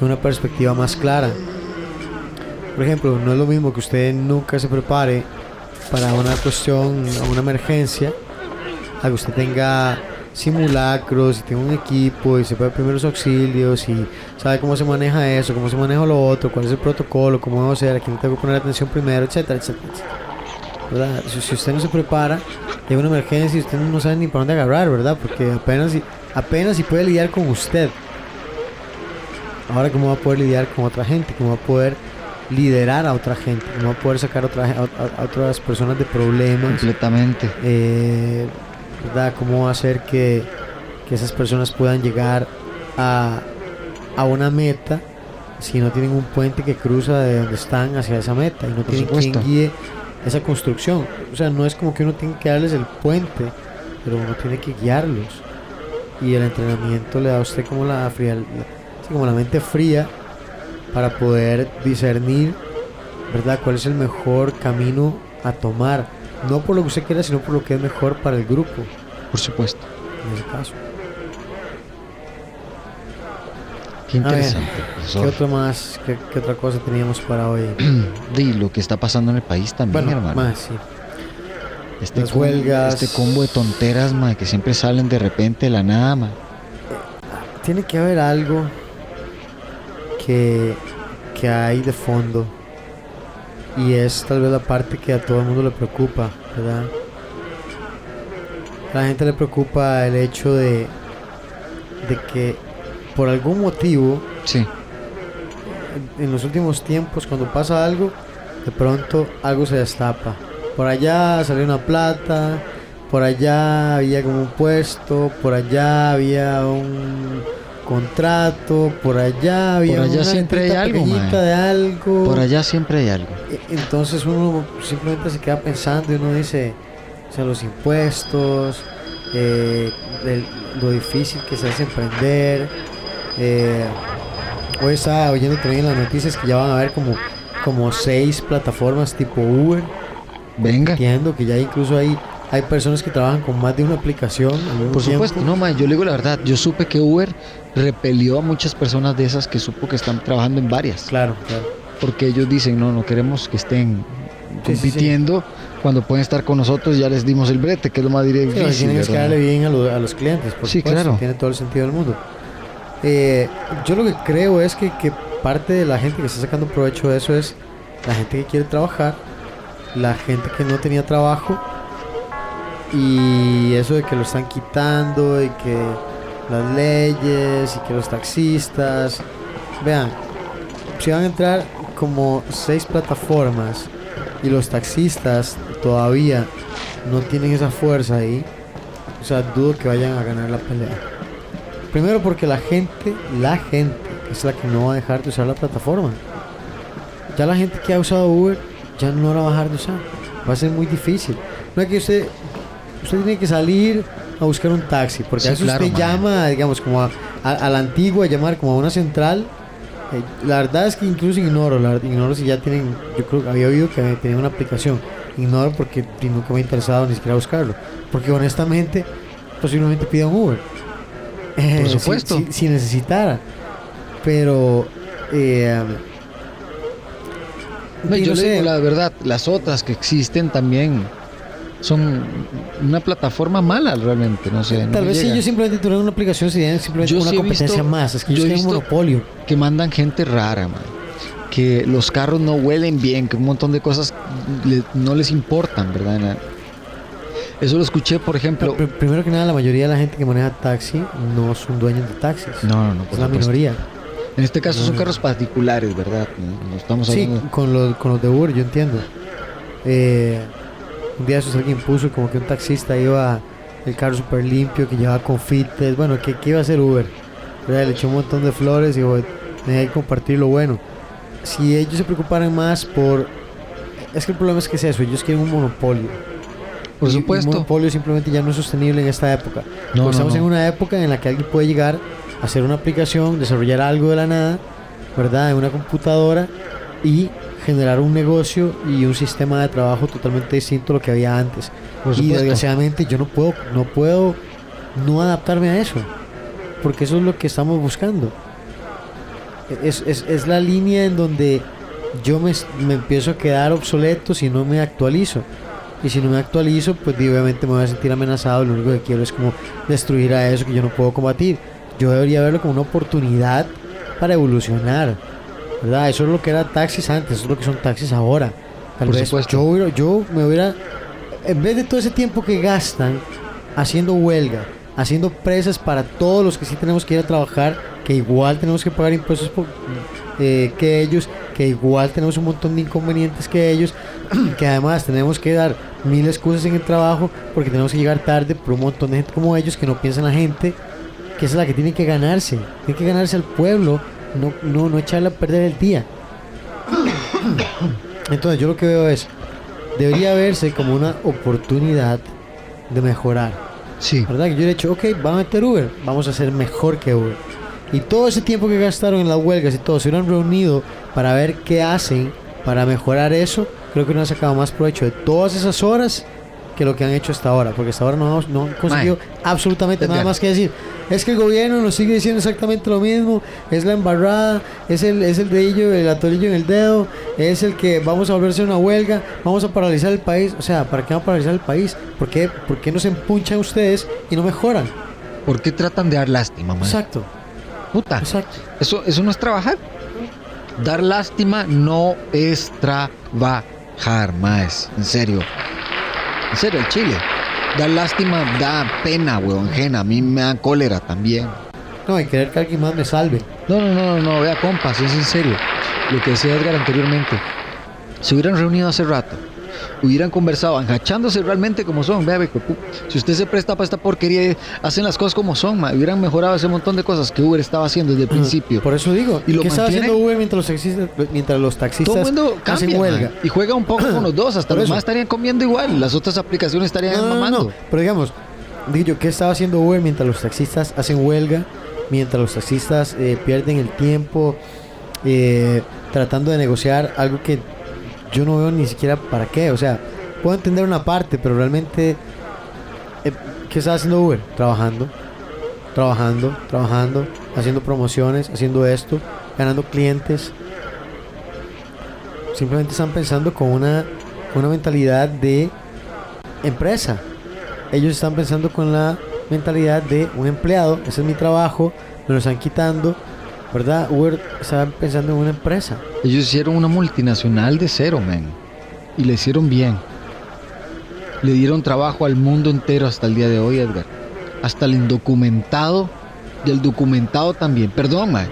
una perspectiva más clara. Por ejemplo, no es lo mismo que usted nunca se prepare para una cuestión, una emergencia, a que usted tenga simulacros y tenga un equipo y sepa de primeros auxilios y sabe cómo se maneja eso, cómo se maneja lo otro, cuál es el protocolo, cómo debo hacer, a quién tengo que poner atención primero, etcétera, etcétera. ¿Verdad? Si, usted no se prepara, hay una emergencia y usted no sabe ni por dónde agarrar, ¿verdad? Porque apenas si, apenas si puede lidiar con usted. Ahora cómo va a poder lidiar con otra gente, cómo va a poder liderar a otra gente, cómo va a poder sacar a, otra, a- a- a otras personas de problemas Completamente. eh, ¿verdad? ¿Cómo hacer que, que esas personas puedan llegar a, a una meta si no tienen un puente que cruza de donde están hacia esa meta y no tienen supuesto. quien guíe esa construcción? O sea, no es como que uno tiene que darles el puente, pero uno tiene que guiarlos. Y el entrenamiento le da a usted como la fría, la- sí, como la mente fría para poder discernir, ¿verdad? ¿Cuál es el mejor camino a tomar? No por lo que usted quiera, sino por lo que es mejor para el grupo, Por supuesto. en ese caso. Qué A ver, interesante, ¿Qué otra más? ¿Qué, qué otra cosa teníamos para hoy? Y lo que está pasando en el país también, Bueno, hermano. más, sí. Este las combo- huelgas. Este combo de tonteras, ma, que siempre salen de repente de la nada, ma. Tiene que haber algo que, que hay de fondo. Y es tal vez la parte que a todo el mundo le preocupa, ¿verdad? A la gente le preocupa el hecho de, de que por algún motivo Sí, en los últimos tiempos cuando pasa algo, de pronto algo se destapa. Por allá salió una plata, por allá había como un puesto, por allá había un, contrato, por allá había allá una siempre hay algo, de algo. Por allá siempre hay algo. E- Entonces uno simplemente se queda pensando y uno dice, o sea, los impuestos, eh, el- lo difícil que se hace emprender. eh, hoy estaba oyendo también en las noticias que ya van a haber como, como seis plataformas tipo Uber. Venga. Entiendo que ya incluso hay, hay personas que trabajan con más de una aplicación. Por supuesto, tiempo. no, ma, yo le digo la verdad, yo supe que Uber repelió a muchas personas de esas que supo que están trabajando en varias, Claro, claro. porque ellos dicen, no, no queremos que estén Sí, sí, sí. compitiendo cuando pueden estar con nosotros, ya les dimos el brete, que es lo más Sí, lo que tienen que darle bien a, lo- a los clientes, por Sí, supuesto, claro. Tiene todo el sentido del mundo. Eh, yo lo que creo es que, que parte de la gente que está sacando provecho de eso es la gente que quiere trabajar, la gente que no tenía trabajo y eso de que lo están quitando y que las leyes y que los taxistas. Vean, si van a entrar como seis plataformas y los taxistas todavía no tienen esa fuerza ahí, o sea, dudo que vayan a ganar la pelea. Primero porque la gente, la gente es la que no va a dejar de usar la plataforma. Ya la gente que ha usado Uber ya no la va a dejar de usar. Va a ser muy difícil. No es que usted, usted tiene que salir a buscar un taxi, porque Sí, a veces claro, usted man. llama, digamos, como a, a- a la antigua, llamar como a una central. Eh, la verdad es que incluso ignoro, la ignoro si ya tienen, yo creo que había oído que tenían una aplicación. Ignoro porque nunca me ha interesado ni siquiera buscarlo. Porque honestamente, posiblemente pida un Uber. Eh, Por si- supuesto. Si, si necesitara. Pero, eh, No, yo le sé, digo la verdad, las otras que existen también son una plataforma mala realmente, no sé. Tal vez si ellos simplemente tuvieran una aplicación serían simplemente Yo una sí competencia visto- más. Es que yo un monopolio. que mandan gente rara, man. Que los carros no huelen bien, que un montón de cosas le- no les importan, ¿verdad? Eso lo escuché, por ejemplo. Pr- primero que nada, la mayoría de la gente que maneja taxi no son dueños de taxis. No, no, no, por es la minoría. En este caso son carros particulares, ¿verdad? No, estamos Sí, con los, con los de Uber, yo entiendo. Eh, un día eso alguien puso como que un taxista iba el carro súper limpio, que llevaba confites. Bueno, que, que iba a hacer Uber. ¿verdad? Le echó un montón de flores y dijo, hay que compartir lo bueno. Si ellos se preocuparan más por... Es que el problema es que es eso, ellos quieren un monopolio. Por supuesto. Un monopolio simplemente ya no es sostenible en esta época. No, no, estamos no. en una época en la que alguien puede llegar hacer una aplicación, desarrollar algo de la nada, ¿verdad? En una computadora y generar un negocio y un sistema de trabajo totalmente distinto a lo que había antes. Y desgraciadamente yo no puedo, no puedo no adaptarme a eso. Porque eso es lo que estamos buscando. Es, es- es la línea en donde yo me, me empiezo a quedar obsoleto si no me actualizo. Y si no me actualizo, pues obviamente me voy a sentir amenazado. Lo único que quiero es como destruir a eso que yo no puedo combatir. Yo debería verlo como una oportunidad para evolucionar. ¿Verdad? Eso es lo que era taxis antes, eso es lo que son taxis ahora. Tal Por vez supuesto. yo, hubiera- yo me hubiera, en vez de todo ese tiempo que gastan haciendo huelga, haciendo presas para todos los que sí tenemos que ir a trabajar, que igual tenemos que pagar impuestos por- eh, que ellos, que igual tenemos un montón de inconvenientes que ellos, que además tenemos que dar mil excusas en el trabajo porque tenemos que llegar tarde por un montón de gente como ellos que no piensan la gente, que es la que tiene que ganarse, tiene que ganarse al pueblo, no, no, no echarle a perder el día. Entonces yo lo que veo es, debería verse como una oportunidad de mejorar. Sí. ¿Verdad? Que yo le he dicho, ok, va a meter Uber, vamos a ser mejor que Uber. Y todo ese tiempo que gastaron en las huelgas y todo, se hubieran reunido para ver qué hacen para mejorar eso, creo que no han sacado más provecho de todas esas horas que lo que han hecho hasta ahora, porque hasta ahora no, han conseguido absolutamente nada más que decir. Es que el gobierno nos sigue diciendo exactamente lo mismo, es la embarrada, es el, es el dedillo, el atolillo en el dedo, es el que vamos a volverse una huelga, vamos a paralizar el país. O sea, ¿para qué van a paralizar el país? ¿Por qué, por qué no se empunchan ustedes y no mejoran? ¿Por qué tratan de dar lástima, man? Exacto, Puta. exacto. Eso, eso no es trabajar. Dar lástima no es trabajar, más. En serio. En serio, el chile. Dar lástima da pena, weón, ajena. A mí me da cólera también. No, y querer que alguien más me salve. No, no, no, no, no, vea, compas, es en serio. Lo que decía Edgar anteriormente. Se hubieran reunido hace rato. Hubieran conversado, enjachándose realmente como son. Vea, si usted se presta para esta porquería, hacen las cosas como son, ma. hubieran mejorado ese montón de cosas que Uber estaba haciendo desde el principio. Por eso digo. Y lo ¿Qué estaba haciendo Uber mientras los taxistas, mientras los Todo taxistas el mundo hacen cambia huelga? ma, y juega un poco con los dos, hasta los más estarían comiendo igual, las otras aplicaciones estarían No, no, mamando. no. Pero digamos, digo yo, ¿qué estaba haciendo Uber mientras los taxistas hacen huelga? Mientras los taxistas eh, pierden el tiempo eh, tratando de negociar algo que yo no veo ni siquiera para qué. O sea, puedo entender una parte, pero realmente, eh, ¿qué estaba haciendo Uber? Trabajando, trabajando, trabajando, haciendo promociones, haciendo esto, ganando clientes. Simplemente están pensando con una, una mentalidad de empresa. Ellos están pensando con la mentalidad de un empleado, ese es mi trabajo, me lo están quitando, ¿verdad? Uber está pensando en una empresa. Ellos hicieron una multinacional de cero, man. Y le hicieron bien. Le dieron trabajo al mundo entero hasta el día de hoy, Edgar. Hasta el indocumentado y el documentado también. Perdón, man.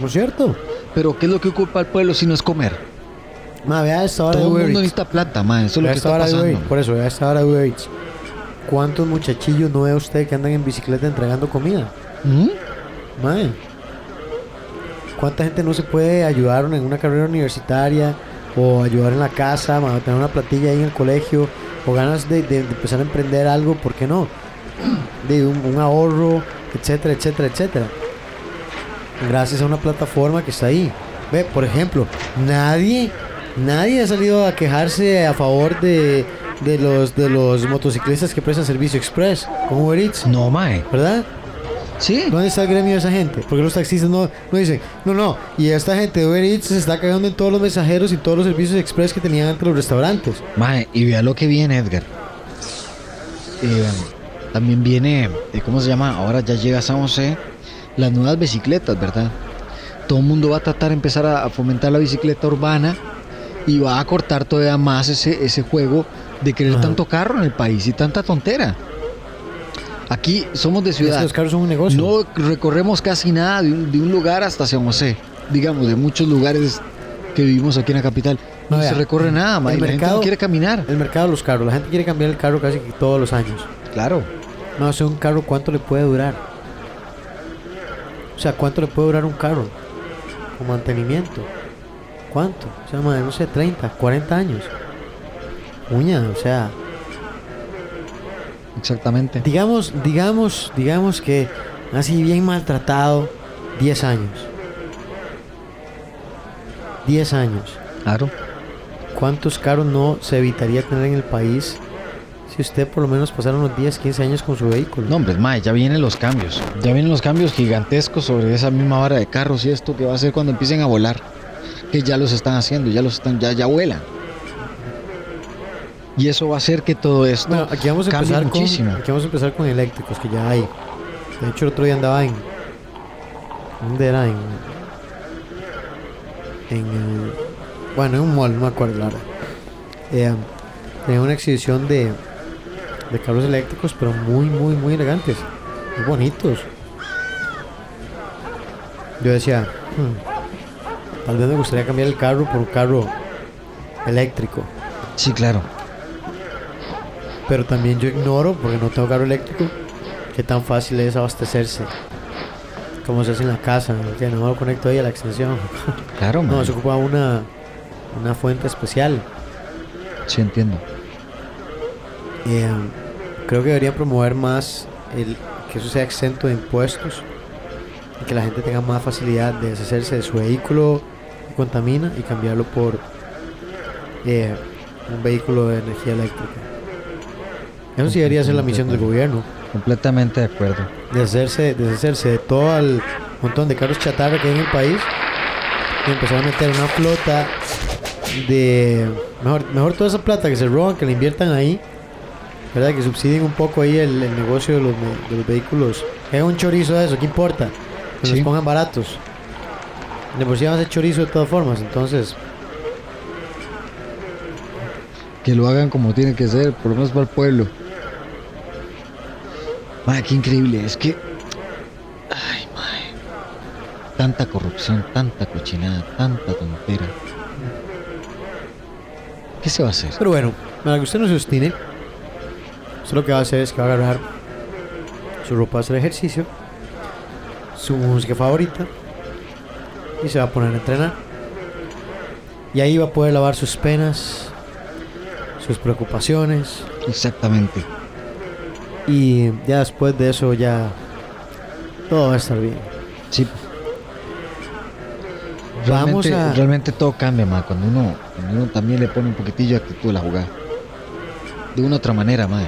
¿No es cierto? Pero ¿qué es lo que ocupa al pueblo si no es comer? Ma, vea esta hora Todo de el mundo necesita plata, man. Eso es lo que está Uber pasando. Por eso, vea esta hora de Uber Eats. ¿Cuántos muchachillos no ve usted que andan en bicicleta entregando comida? ¿Mm? Mae. ¿Cuánta gente no se puede ayudar en una carrera universitaria o ayudar en la casa, tener una platilla ahí en el colegio o ganas de, de- de empezar a emprender algo, ¿por qué no? De un, un ahorro, etcétera, etcétera, etcétera. Gracias a una plataforma que está ahí. Ve, por ejemplo, nadie, nadie ha salido a quejarse a favor de, de los de los motociclistas que prestan servicio express con Uber Eats, No, mae. ¿verdad? Sí. ¿Dónde está el gremio de esa gente? Porque los taxistas no, no dicen, no, no, y esta gente de Uber Eats se está cagando en todos los mensajeros y todos los servicios express que tenían antes los restaurantes. Mae, y vea lo que viene, Edgar. Eh, también viene, eh, ¿cómo se llama? Ahora ya llega a San José, las nuevas bicicletas, ¿verdad? Todo el mundo va a tratar de empezar a, a fomentar la bicicleta urbana y va a cortar todavía más ese, ese juego de querer Ajá. tanto carro en el país y tanta tontera. Aquí somos de Es que ciudad. los carros son un negocio. No recorremos casi nada de un, de un lugar hasta San José. Digamos, de muchos lugares que vivimos aquí en la capital. No, No, se recorre nada, ma, el y la gente mercado- no quiere caminar. El mercado de los carros, la gente quiere cambiar el carro casi todos los años. Claro. No sé un carro cuánto le puede durar. O sea, ¿cuánto le puede durar un carro? Con mantenimiento. ¿Cuánto? O sea, madre, no sé, 30, 40 años. Uña, o sea, Exactamente. digamos, digamos, digamos que así bien maltratado, 10 años. 10 años. Claro. ¿Cuántos carros no se evitaría tener en el país si usted por lo menos pasara unos 10, 15 años con su vehículo? No, hombre, mae, ya vienen los cambios. Ya vienen los cambios gigantescos sobre esa misma vara de carros y esto que va a ser cuando empiecen a volar. Que ya los están haciendo, ya los están, ya, ya vuelan. Y eso va a hacer que todo esto Bueno, aquí vamos a cambie empezar con, muchísimo. aquí vamos a empezar con eléctricos que ya hay. De hecho, el otro día andaba en ¿dónde era? En en el bueno, en un mall, no me acuerdo la. Eh, tenía una exhibición de de carros eléctricos, pero muy muy muy elegantes, muy bonitos. Yo decía, "Hmm, tal vez me gustaría cambiar el carro por un carro eléctrico. Sí, claro. Pero también yo ignoro, porque no tengo carro eléctrico, qué tan fácil es abastecerse. Como se hace en la casa, ¿no? que no lo conecto ahí a la extensión. Claro, No, mae. se ocupa una, una fuente especial. Sí, entiendo. Eh, creo que deberían promover más el que eso sea exento de impuestos y que la gente tenga más facilidad de deshacerse de su vehículo que contamina y cambiarlo por eh, un vehículo de energía eléctrica. Eso sí debería ser la misión del gobierno. Completamente de acuerdo. deshacerse, deshacerse de todo el montón de carros chatarra que hay en el país y empezar a meter una flota de mejor, mejor toda esa plata que se roban, que la inviertan ahí, ¿verdad? Que subsidien un poco ahí el, el negocio de los, me- de los vehículos. Que un chorizo de eso, ¿qué importa? Que Sí. los pongan baratos. De por sí van a hacer chorizo de todas formas, entonces, Que lo hagan como tiene que ser, por lo menos para el pueblo. Mae, qué increíble. Es que. Ay, mae. Tanta corrupción, tanta cochinada, tanta tontera. ¿Qué se va a hacer? Pero bueno, para que usted no se obstine, usted lo que va a hacer es que va a agarrar su ropa de hacer ejercicio, su música favorita y se va a poner a entrenar. Y ahí va a poder lavar sus penas, sus preocupaciones Exactamente. Y ya después de eso ya todo va a estar bien. Sí. Vamos Realmente, a- realmente todo cambia, ma, cuando uno, cuando uno también le pone un poquitillo de actitud a la jugada. De una otra manera, ma.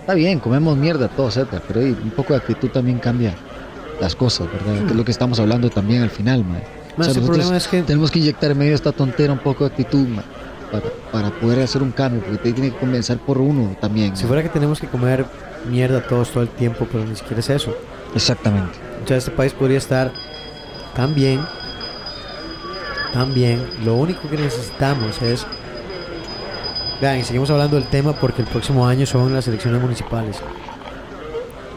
Está bien, comemos mierda, todo, etcétera, pero hey, un poco de actitud también cambia las cosas, ¿verdad? Que es lo que estamos hablando también al final, ma. Más el nosotros problema es que Tenemos que inyectar en medio de esta tontera un poco de actitud, ma, para, para poder hacer un cambio, porque tiene que comenzar por uno también. si ma. fuera que tenemos que comer mierda todos todo el tiempo, pero ni siquiera es eso. Exactamente. O sea, este país podría estar tan bien, tan bien. Lo único que necesitamos es. Vean, y seguimos hablando del tema porque el próximo año son las elecciones municipales.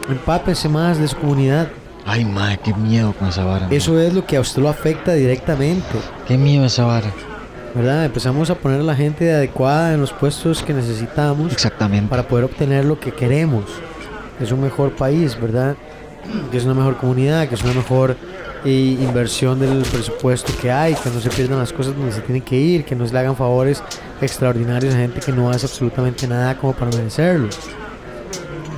Empápense más de su comunidad. Ay, ma, qué miedo con esa vara. Eso es lo que a usted lo afecta directamente. Qué miedo esa vara. ¿Verdad? Empezamos a poner a la gente adecuada en los puestos que necesitamos Exactamente. para poder obtener lo que queremos. Es un mejor país, ¿verdad? Que es una mejor comunidad, que es una mejor eh, inversión del presupuesto que hay, que no se pierdan las cosas donde se tienen que ir, que no se le hagan favores extraordinarios a gente que no hace absolutamente nada como para merecerlo.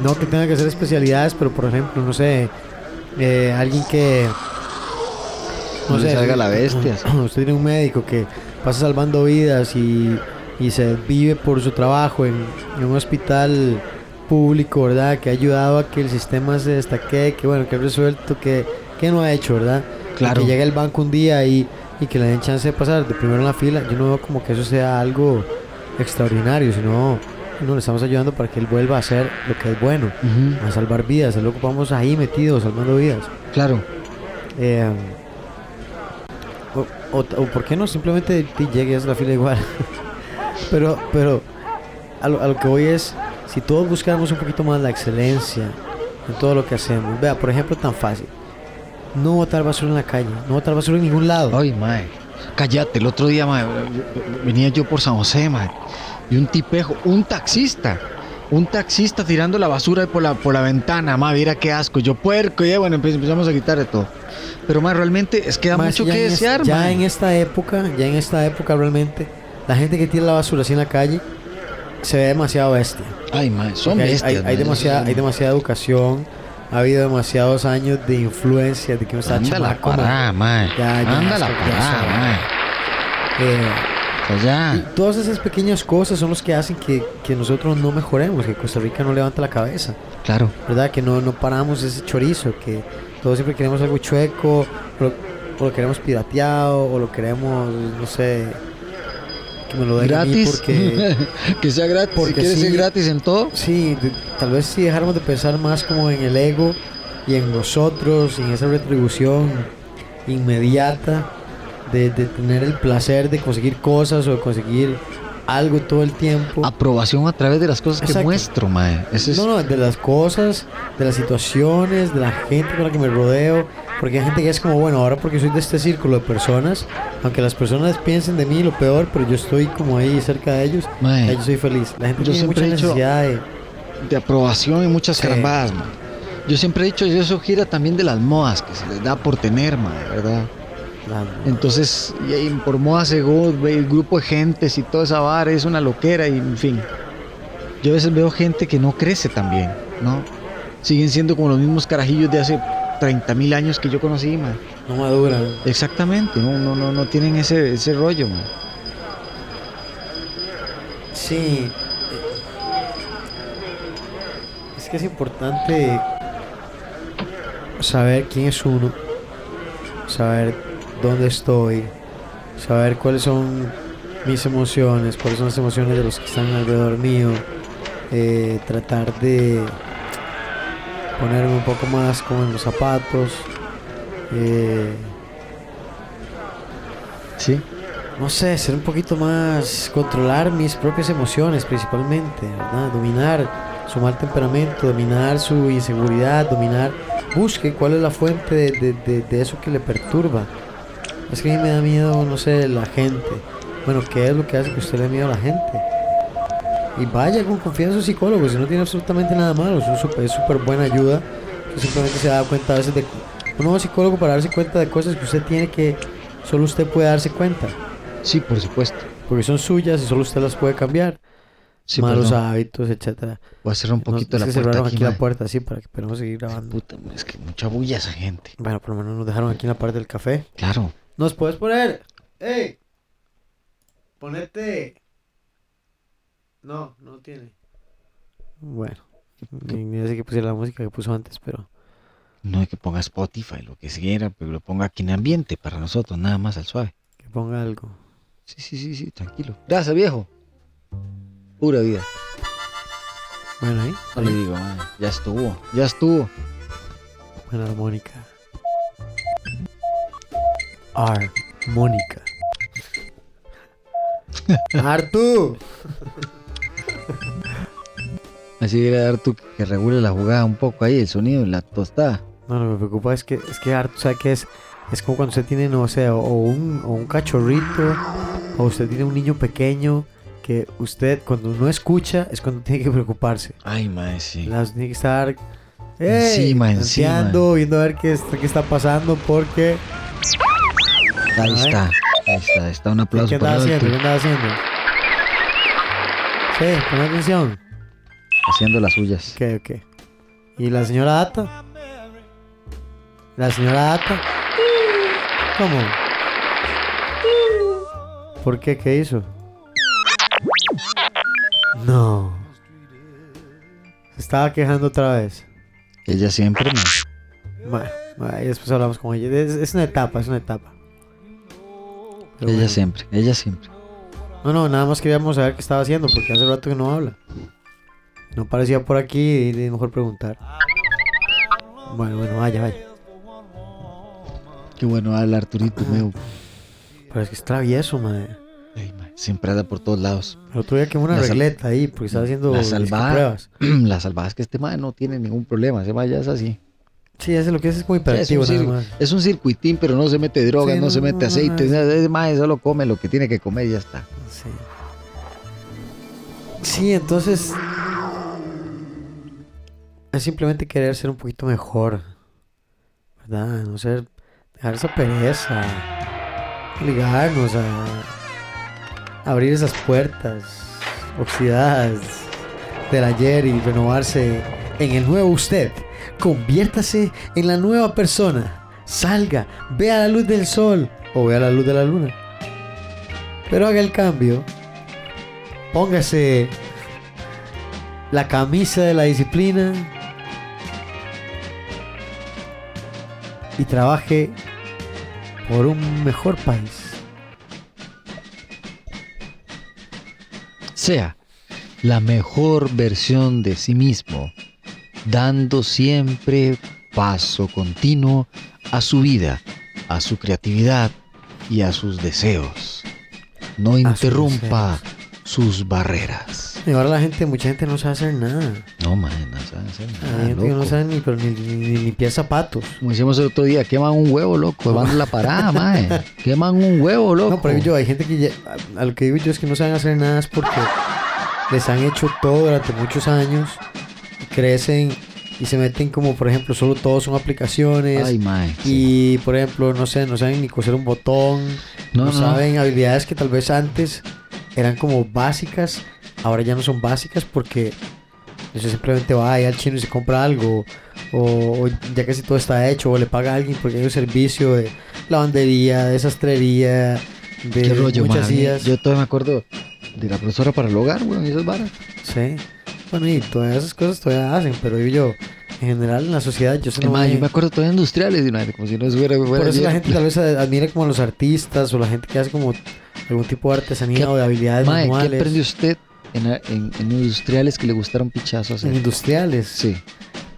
No que tenga que hacer especialidades, pero por ejemplo, no sé, eh, alguien que... No le salga la bestia. Usted tiene un médico que pasa salvando vidas y, y se vive por su trabajo en, en un hospital público, ¿verdad? Que ha ayudado a que el sistema se destaque, que bueno, que ha resuelto, que, que no ha hecho, ¿verdad? Claro. Que llegue el banco un día y, y que le den chance de pasar de primero en la fila. Yo no veo como que eso sea algo extraordinario, sino no le estamos ayudando para que él vuelva a hacer lo que es bueno, a salvar vidas, lo que vamos ahí metidos, salvando vidas. Claro. Eh, o, por qué no simplemente ti llegues a la fila igual. pero, pero a lo, que voy es, si todos buscáramos un poquito más la excelencia en todo lo que hacemos. Vea, por ejemplo, tan fácil. No botar basura en la calle, no botar basura en ningún lado. Ay, mae. Cállate, el otro día, venía yo por San José, mae. Y un tipejo, un taxista. Un taxista tirando la basura por la, por la ventana, mae, mira qué asco. Yo puerco, y bueno, empe- empezamos a quitar de todo. Pero, mae, realmente es que da Más mucho que desear, ya en esta época, ya en esta época realmente, la gente que tira la basura así en la calle se ve demasiado bestia. Ay, mae, son hay- bestias, hay, hay demasiada, hay demasiada educación, ha habido demasiados años de influencia de que uno está Anda la mae. Ya, ya, Anda la mae. Eh, Y ya. todas esas pequeñas cosas son los que hacen que, que nosotros no mejoremos, que Costa Rica no levante la cabeza, Claro. ¿verdad? Que no, no paramos ese chorizo, que todos siempre queremos algo chueco, o lo, o lo queremos pirateado, o lo queremos, no sé, que me lo den a mí Gratis. porque... que sea gratis. porque si quieres sí. ser gratis en todo. Sí, de- tal vez si dejáramos de pensar más como en el ego y en nosotros, y en esa retribución inmediata de, de tener el placer de conseguir cosas o de conseguir algo todo el tiempo. Aprobación a través de las cosas que Exacto. muestro, mae. Es. No, no, de las cosas, de las situaciones, de la gente con la que me rodeo. Porque hay gente que es como, bueno, ahora porque soy de este círculo de personas, aunque las personas piensen de mí lo peor, pero yo estoy como ahí cerca de ellos, Mae. yo soy feliz. La gente Yo tiene mucha he necesidad de... de aprobación y muchas Sí. carambadas, man. Yo siempre he dicho, eso gira también de las modas que se les da por tener, man, ¿verdad? Entonces, y ahí por moda según el grupo de gentes y toda esa vara es una loquera y en fin. Yo a veces veo gente que no crece también, ¿no? Siguen siendo como los mismos carajillos de hace 30 mil años que yo conocí, man. no maduran. Exactamente, no, no, no, no tienen ese, ese rollo, man. Sí. eh, Es que es importante saber quién es uno, saber dónde estoy, saber cuáles son mis emociones, cuáles son las emociones de los que están alrededor mío, eh, tratar de ponerme un poco más como en los zapatos. eh, Sí. no sé, ser un poquito más, controlar mis propias emociones principalmente, ¿verdad? Dominar su mal temperamento, dominar su inseguridad, dominar, busque cuál es la fuente de, de- de- de eso que le perturba. Es que a mí me da miedo, no sé, la gente, bueno, ¿qué es lo que hace que usted le dé miedo a la gente? Y vaya con confianza a su psicólogo, si no tiene absolutamente nada malo, es súper- es buena ayuda. Usted simplemente se da cuenta a veces de un nuevo psicólogo para darse cuenta de cosas que usted tiene que solo usted puede darse cuenta, Sí, por supuesto. porque son suyas y solo usted las puede cambiar. Sí, Malos perdón. hábitos, etcétera. Voy a cerrar un poquito es la que puerta cerraron aquí, aquí, la puerta, sí, para que podamos seguir grabando. Puta, es que mucha bulla esa gente. Bueno, por lo menos nos dejaron aquí en la parte del café. Claro. ¿Nos puedes poner? ¡Ey! Ponete. No, no tiene. Bueno, ni, ni sé que pusiera la música que puso antes, pero. No hay que ponga Spotify, lo que quiera, pero lo ponga aquí en ambiente para nosotros, nada más al suave. Que ponga algo. Sí, sí, sí, sí, tranquilo. Gracias, viejo. Pura vida. Bueno, ahí. No le digo, mae, ya estuvo, ya estuvo. Buena armónica. Armónica. ¡Artu! Así que dar tú que regule la jugada un poco ahí, el sonido, la tostada. No, lo que me preocupa es que, es que Artu, ¿sabe qué es? Es como cuando usted tiene, no sé, o, o un, o un cachorrito, o usted tiene un niño pequeño, que usted cuando no escucha es cuando tiene que preocuparse. Ay, mae, sí. La- Tiene que estar Encima, ey, encima. tanteando, viendo a ver qué, está- qué está pasando, porque... Ahí está, ahí está, está un aplauso ¿Qué andaba haciendo? ¿Qué andaba haciendo? Sí, pon atención. haciendo las suyas. Ok, ok. ¿Y la señora Ata? ¿La señora Ata? ¿Cómo? ¿Por qué? ¿Qué hizo? No. Se estaba quejando otra vez. Ella siempre, mae. Bueno, después hablamos con ella. Es, es una etapa, es una etapa. Pero Ella bueno. siempre, ella siempre. No, no, nada más queríamos saber qué estaba haciendo porque hace rato que no habla. No parecía por aquí y es mejor preguntar. Bueno, bueno, vaya, vaya. Qué bueno habla Arturito, meu. Pero es que es travieso, madre. Ay, Siempre anda por todos lados. El otro día quemó una La regleta ahí porque estaba haciendo La disque salvada, pruebas. la salvada es que este mae no tiene ningún problema. Ese mae ya es así. Sí, ese lo que es es Es hiperactivo un, nada cir- más. es un circuitín, pero no se mete drogas, Sí, no, no, se mete no, aceite. no, Ese mae solo come lo que tiene que comer y ya está. Sí. Sí, entonces. Es simplemente querer ser un poquito mejor. ¿Verdad? No ser. Dejar esa pereza. Obligarnos a. Abrir esas puertas oxidadas del ayer y renovarse en el nuevo usted. Conviértase en la nueva persona. Salga, vea la luz del sol o vea la luz de la luna. Pero haga el cambio. Póngase la camisa de la disciplina y trabaje por un mejor país. Sea la mejor versión de sí mismo, dando siempre paso continuo a su vida, a su creatividad y a sus deseos. No interrumpa sus barreras. Y ahora la gente, mucha gente no sabe hacer nada. No, man, no sabe hacer Hay nada, gente que no sabe ni, pero ni, ni, ni limpiar zapatos. Como decíamos el otro día, queman un huevo, loco, van la parada, mae. Queman un huevo, loco. No, pero yo, hay gente que ya- a, a lo que digo yo es que no saben hacer nada es porque les han hecho todo durante muchos años, crecen y se meten como, por ejemplo, solo todos son aplicaciones. Ay, mae. sí. Y por ejemplo, no sé, no saben ni coser un botón, No, no, no. saben habilidades que tal vez antes eran como básicas, ahora ya no son básicas porque simplemente va ahí al chino y se compra algo, o, o ya casi todo está hecho, o le paga a alguien porque hay un servicio de lavandería, de sastrería, de rollo, muchas mae. sillas. Yo todavía me acuerdo de la profesora para el hogar, weón, y esas varas. Sí. Bueno, y todas esas cosas todavía hacen, pero digo yo, en general en la sociedad yo sé Es no más, me- yo me acuerdo todavía industriales, de una vez, como si no estuviera Por eso la gente tal vez admira como a los artistas o la gente que hace como algún tipo de artesanía ¿Qué- o de habilidades ¿qué manuales. aprendió usted en, en- en industriales que le gustaron pichazo hacer? En industriales. Sí.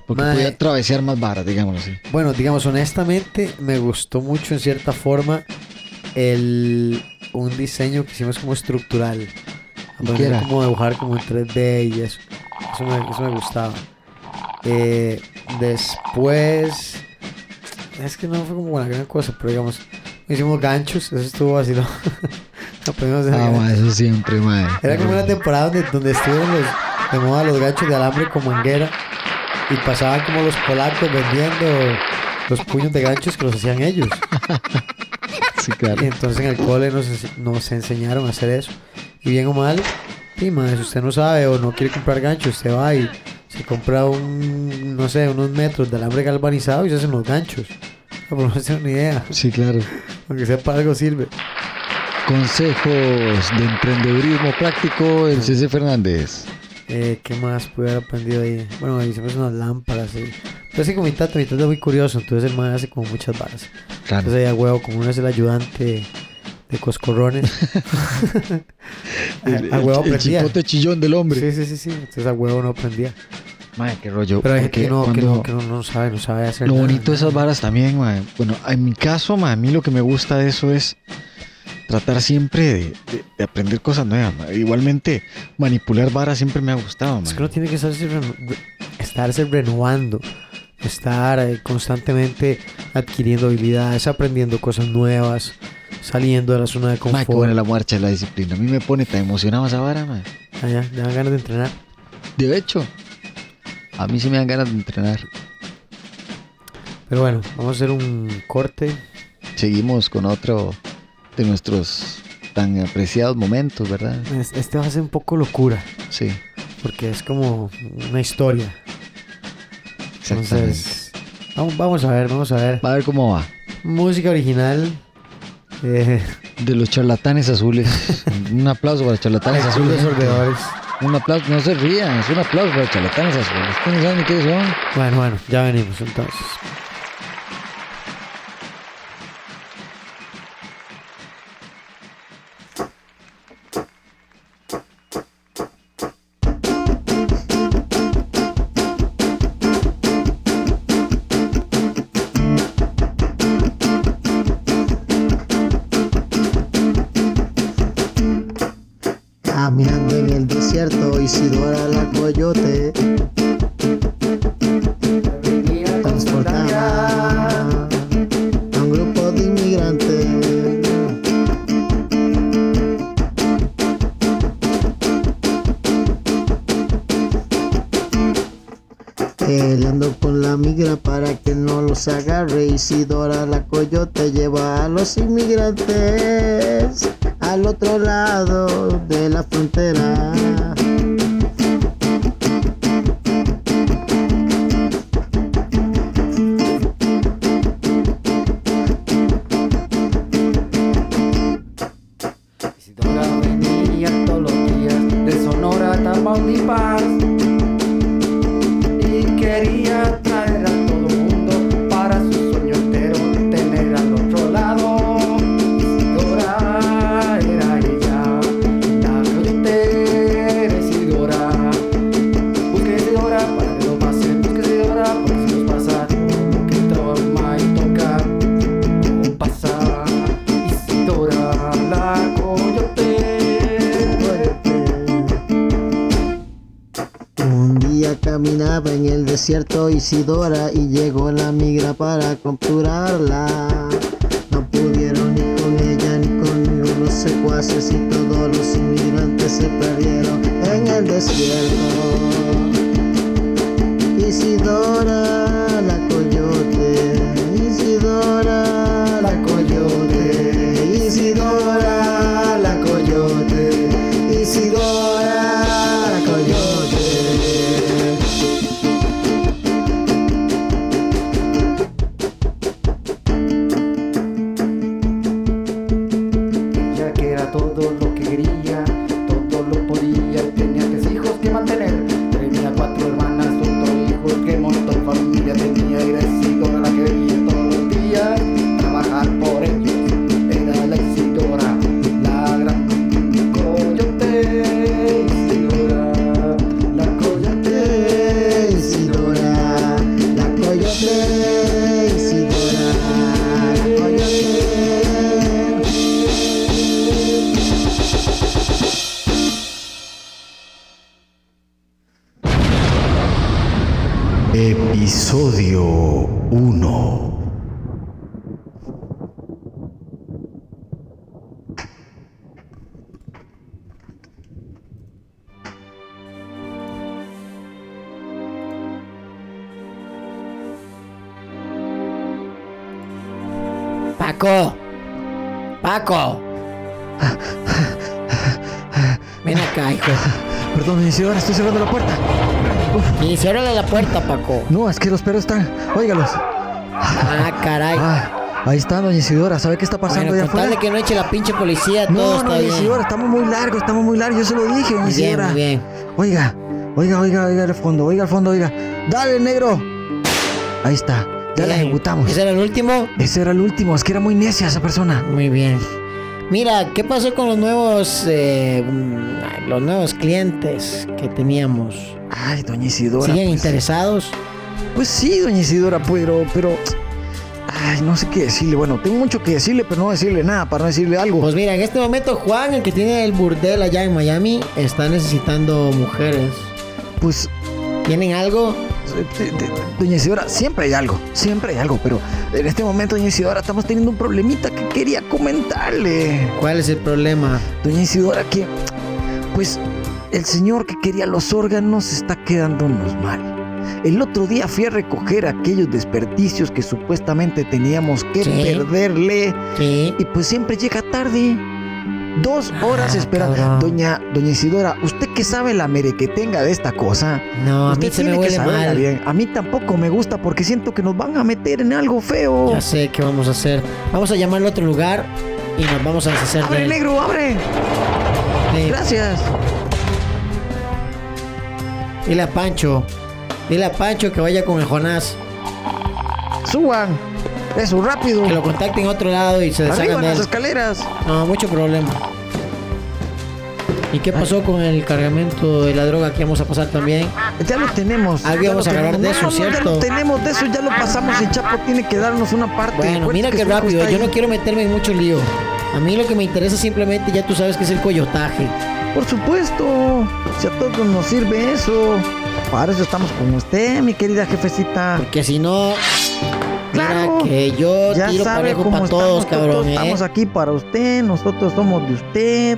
Porque Mae. podía travesear más varas, digámoslo así. Bueno, digamos, honestamente, me gustó mucho en cierta forma el un diseño que hicimos como estructural. Aprender como dibujar como en 3D y eso. Eso me, eso me gustaba. Eh, después. Es que no fue como una gran cosa, pero digamos, hicimos ganchos, eso estuvo así, ¿no? Ah, ma, eso siempre, ma. Era como una temporada donde, donde estuvieron los, de moda los ganchos de alambre con manguera y pasaban como los polacos vendiendo los puños de ganchos que los hacían ellos. Sí, claro. Y entonces en el cole nos, nos enseñaron a hacer eso. Y bien o mal, y más, si usted no sabe o no quiere comprar ganchos, usted va y se compra un, no sé, unos metros de alambre galvanizado y se hacen los ganchos. Por no tener una idea, Sí, claro. aunque sea para algo sirve. Consejos de emprendedurismo práctico, el CC Fernández. Eh, ¿Qué más pude haber aprendido ahí? Bueno, hicimos unas lámparas. Sí, mi tata, mi tata es muy curioso, entonces el man hace como muchas varas. Claro. Entonces ahí a huevo, como uno es el ayudante de coscorrones. a, a huevo el, el chipote chillón del hombre. Sí, sí, sí, sí. Entonces a huevo no aprendía. Mae, qué rollo. Pero hay gente que no, que no, que no, no sabe, no sabe hacer Lo nada, bonito de esas varas también, mae. Bueno, en mi caso, mae, a mí lo que me gusta de eso es tratar siempre de, de- de aprender cosas nuevas. mae. Igualmente, manipular varas siempre me ha gustado, Es mae. que uno tiene que estarse, estarse renovando, estar eh, constantemente adquiriendo habilidades, aprendiendo cosas nuevas, saliendo de la zona de Mae, qué confort. buena la marcha de la disciplina. A mí me pone tan emocionado esa vara, mae. Ah, ya, ya dan ganas de entrenar. De hecho, a mí sí me dan ganas de entrenar. Pero bueno, vamos a hacer un corte. Seguimos con otro de nuestros tan apreciados momentos, ¿verdad? Es- Este va a ser un poco locura, Sí, porque es como una historia. exactamente. Entonces, vamos, vamos a ver, vamos a ver. Va a ver cómo va. Música original. Eh, De los charlatanes azules. un aplauso para los charlatanes azules. Un aplauso, no se rían, es un aplauso para los charlatanes azules. Ustedes saben qué son. Bueno, bueno, ya venimos entonces. Isidora la coyote lleva a los inmigrantes al otro lado Un día caminaba en el desierto Isidora y llegó la migra para capturarla. No pudieron ni con ella ni con los secuaces y todos los inmigrantes se perdieron en el desierto. Isidora No, es que los perros están. Óigalos. Ah, caray. Ah, ahí está, doña Isidora. ¿Sabe qué está pasando Bueno, allá afuera? que no eche la pinche policía, todo No, está no, doña bien. Isidora, estamos muy largos, estamos muy largos. Yo se lo dije, doña Muy bien, Isidora. muy bien. Oiga, oiga, oiga, oiga al fondo, oiga al fondo, oiga. Dale, negro. Ahí está, ya la ejecutamos. ¿Ese era el último? Ese era el último, es que era muy necia esa persona. Muy bien. Mira, ¿qué pasó con los nuevos, eh, mm, los nuevos clientes que teníamos? Ay, doña Isidora. ¿Siguen pues, interesados? Pues sí, doña Isidora, pero, pero. Ay, no sé qué decirle. Bueno, tengo mucho que decirle, pero no decirle nada para no decirle algo. Pues mira, en este momento Juan, el que tiene el burdel allá en Miami, está necesitando mujeres. Pues, ¿Tienen algo? eh, doña Isidora, siempre hay algo, siempre hay algo, pero en este momento, doña Isidora, estamos teniendo un problemita que quería comentarle. ¿Cuál es el problema? Doña Isidora, que, pues, el señor que quería los órganos está quedándonos mal. El otro día fui a recoger aquellos desperdicios que supuestamente teníamos que Sí. perderle Sí. y pues siempre llega tarde. Dos horas Ah, esperando. cabrón. Doña, doña Isidora, ¿usted qué sabe la merequetenga de esta cosa? No, a usted mí se me que huele mal. bien. A mí tampoco me gusta porque siento que nos van a meter en algo feo. Ya sé qué vamos a hacer. Vamos a llamarlo a otro lugar y nos vamos a deshacer de ¡Abre, él. negro, abre! Sí. Gracias. A Pancho. Dile a Pancho que vaya con el Jonás. Suban. Eso, rápido. Que lo contacten a otro lado y se Arriba deshagan de las él. escaleras. No, mucho problema. ¿Y qué pasó con el cargamento de la droga que vamos a pasar también? Ya lo tenemos. Algo ya íbamos lo a tenemos. de eso, No, ¿cierto? Ya lo tenemos, de eso ya lo pasamos. El Chapo tiene que darnos una parte. Bueno, mira qué rápido. Yo no quiero meterme en mucho lío. A mí lo que me interesa simplemente, ya tú sabes que es el coyotaje. Por supuesto. Si a todos nos sirve eso. Para eso estamos con usted, mi querida jefecita. Porque si no, Claro. mira que yo Ya tiro sabe parejo cómo para estamos, todos, cabrón, ¿eh? Estamos aquí para usted, nosotros somos de usted.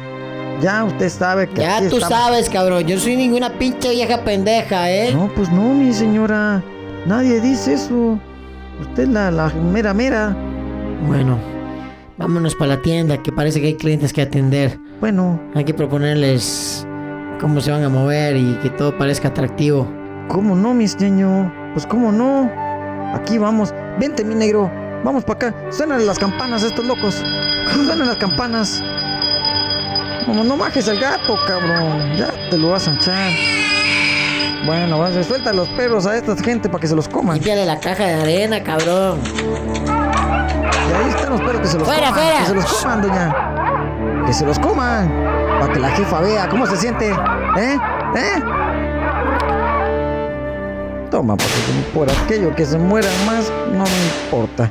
Ya usted sabe que Ya tú estamos. sabes, cabrón. Yo soy ninguna pinche vieja pendeja, ¿eh? No, pues no, mi señora. Nadie dice eso. Usted es la, la mera mera. Bueno, vámonos para la tienda, que parece que hay clientes que atender. Bueno, Hay que proponerles cómo se van a mover y que todo parezca atractivo. ¿cómo no, mi señor? Pues cómo no. Aquí vamos. Vente, mi negro. Vamos para acá. Suenan las campanas a estos locos. Suenan las campanas. Como no bajes el gato, cabrón. Ya te lo vas a echar. Bueno, vas a suelta los perros a esta gente para que se los coman. Límpiale la caja de arena, cabrón. Y ahí están los perros que se los Fuera, coman. fuera. Que se los coman, doña. Que se los coman. Para que la jefa vea cómo se siente. ¿Eh? ¿Eh? Toma, porque por aquello que se mueran más, no me importa.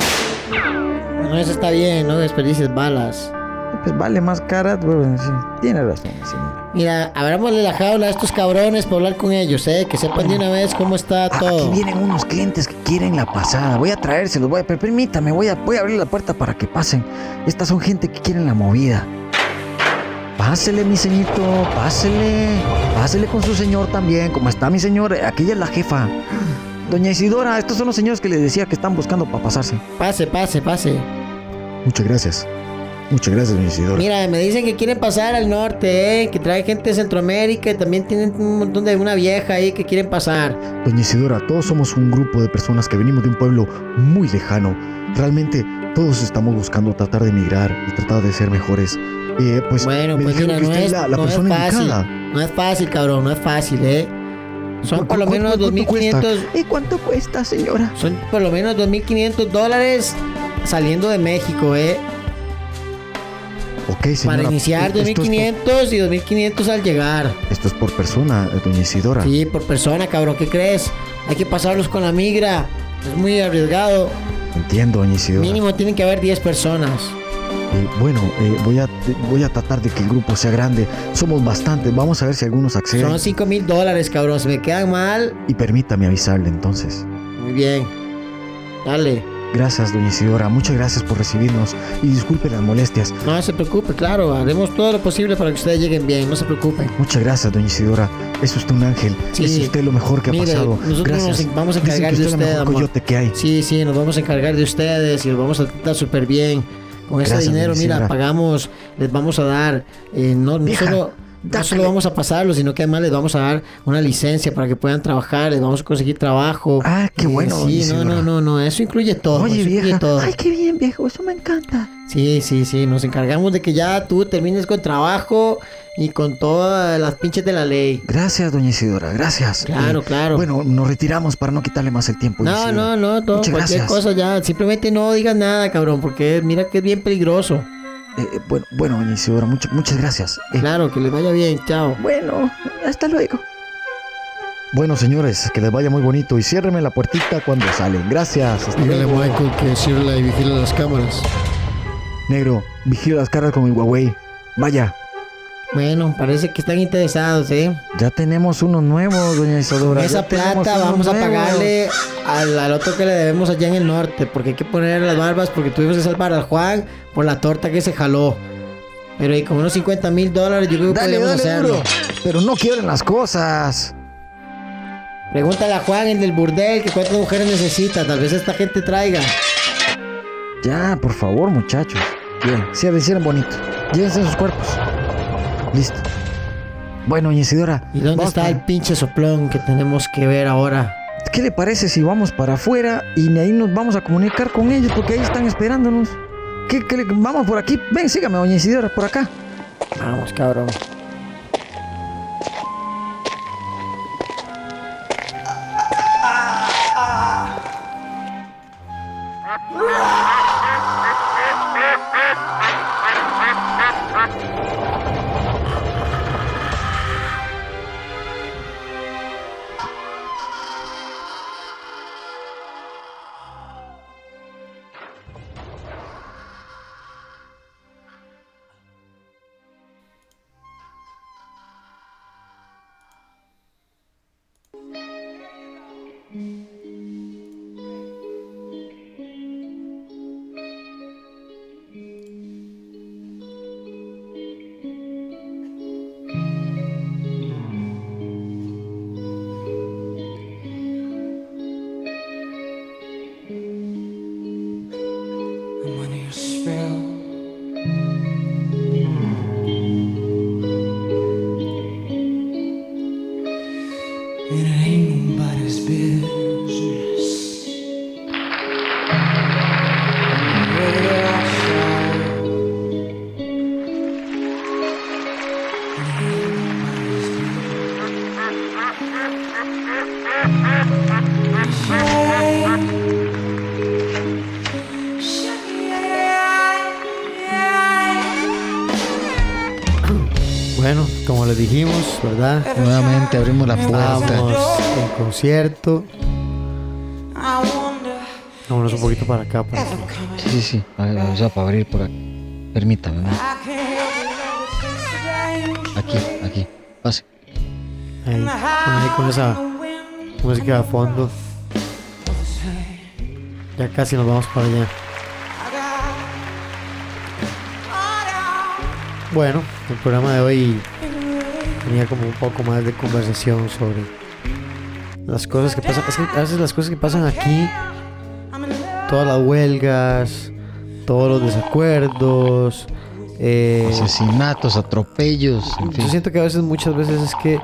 Bueno, eso está bien, no desperdicies balas. Pues vale más cara. bueno, sí, tiene razón, señora. Mira, abrámosle la jaula a estos cabrones para hablar con ellos, ¿eh? Que sepan de una vez cómo está Ah, Aquí todo. vienen unos clientes que quieren la pasada. Voy a traérselos, voy a, pero permítame, voy a, voy a abrir la puerta para que pasen. Estas son gente que quieren la movida. Pásele, mi señito, pásele. Pásele con su señor también. ¿Cómo está mi señor? Aquella es la jefa. Doña Isidora, estos son los señores que les decía que están buscando para pasarse. Pase, pase, pase. Muchas gracias. Muchas gracias, doña Isidora. Mira, me dicen que quieren pasar al norte, ¿eh? Que trae gente de Centroamérica y también tienen un montón de una vieja ahí que quieren pasar. Doña Isidora, todos somos un grupo de personas que venimos de un pueblo muy lejano. Realmente todos estamos buscando tratar de emigrar y tratar de ser mejores. Eh, pues Bueno, me pues mira, que no usted es, la, la no es persona fácil. indicada. No es fácil, cabrón, no es fácil, ¿eh? Son ¿Cu- por lo menos cu- cuánto cuesta? 2.500... ¿Y cuánto cuesta, señora? Son por lo menos 2.500 dólares saliendo de México, ¿eh? Ok, señora. Para iniciar esto es por- 2.500 y 2.500 al llegar. Esto es por persona, eh, doña Isidora. Sí, por persona, cabrón, ¿qué crees? Hay que pasarlos con la migra. Es muy arriesgado. Entiendo, doña Isidora. Mínimo tienen que haber 10 personas. Eh, bueno, eh, voy, a, voy a tratar de que el grupo sea grande. Somos bastantes. Vamos a ver si algunos acceden. Son 5 mil dólares, cabrón. Si me quedan mal, Y permítame avisarle entonces. muy bien. Dale. Gracias, doña Isidora. Muchas gracias por recibirnos y disculpe las molestias. No se preocupe, claro, haremos todo lo posible para que ustedes lleguen bien, no se preocupen. Muchas gracias, doña Isidora. Es usted un ángel. Sí. Es usted lo mejor que ha pasado. nosotros Gracias. nos vamos a Dicen encargar que de usted es usted, el mejor amor. coyote que hay. Sí, sí, nos vamos a encargar de ustedes y los vamos a tratar súper bien. Con ese dinero, mira, pagamos, les vamos a dar, eh, no, no solo, no solo vamos a pasarlo, sino que además les vamos a dar una licencia para que puedan trabajar, les vamos a conseguir trabajo. Ah, qué bueno, Sí, no, no, no, no, eso incluye todo. Oye, eso incluye todo. Ay, qué bien, viejo. Eso me encanta. Sí, sí, sí, nos encargamos de que ya tú termines con trabajo y con todas las pinches de la ley. Gracias, doña Isidora. Gracias. Claro, Eh, claro. Bueno, nos retiramos para no quitarle más el tiempo. No, Isidora. no, no, todo, Muchas cualquier gracias. cosa ya, simplemente no digas nada, cabrón, porque mira que es bien peligroso. Eh, eh, bueno, bueno, doña Isidora, mucho- muchas gracias. Eh, Claro, que les vaya bien, chao. Bueno, hasta luego. Bueno, señores, que les vaya muy bonito y ciérrenme la puertita cuando salen. Gracias. Hasta Dígale a. Michael que cierre y vigile las cámaras. Negro, vigila las caras con el Huawei. Vaya, Bueno, parece que están interesados, ¿eh? ya tenemos unos nuevos, doña Isidora. Con esa plata vamos a pagarle al, al otro que le debemos allá en el norte, porque hay que poner las barbas, porque tuvimos que salvar al Juan por la torta que se jaló. Pero y con unos 50 mil dólares yo creo que Dale, dale, hacerlo. duro. Pero no quieren las cosas. Pregúntale a Juan, el del burdel, que cuántas mujeres necesita. Tal vez esta gente traiga. Ya, por favor, muchachos. Bien, cierren, cierren bonito. Llévense sus cuerpos. Listo. Bueno, Isidora. ¿Y dónde está para- el pinche soplón que tenemos que ver ahora? ¿Qué le parece si vamos para afuera y ahí nos vamos a comunicar con ellos porque ahí están esperándonos? ¿Qué, qué le- vamos por aquí. Ven, sígame, doña Isidora, por acá. Vamos, cabrón. ¿Verdad? Nuevamente abrimos la puerta. Estábamos en concierto. Vámonos un poquito para acá. Para Sí, sí, sí. A ver, vamos a para abrir por aquí. Permítame, ¿no? Aquí, aquí. Pase. Ahí, ahí con esa música de fondo. Ya casi nos vamos para allá. Bueno, el programa de hoy tenía como un poco más de conversación sobre las cosas que pasan. Es que a veces las cosas que pasan aquí, todas las huelgas, todos los desacuerdos, eh, Asesinatos, atropellos, en yo siento que a veces, muchas veces es que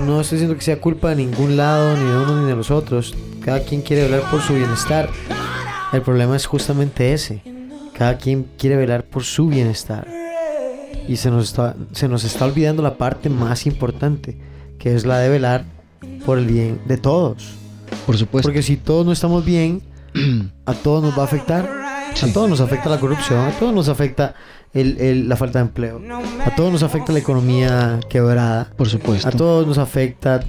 no estoy diciendo que sea culpa de ningún lado, ni de uno ni de los otros. Cada quien quiere velar por su bienestar. El problema es justamente ese. Cada quien quiere velar por su bienestar. Y se nos está, se nos está olvidando la parte más importante, que es la de velar por el bien de todos. Por supuesto. Porque si todos no estamos bien, a todos nos va a afectar. A todos nos afecta la corrupción, a todos nos afecta el- el- la falta de empleo, a todos nos afecta la economía quebrada, Por supuesto. a todos nos afecta,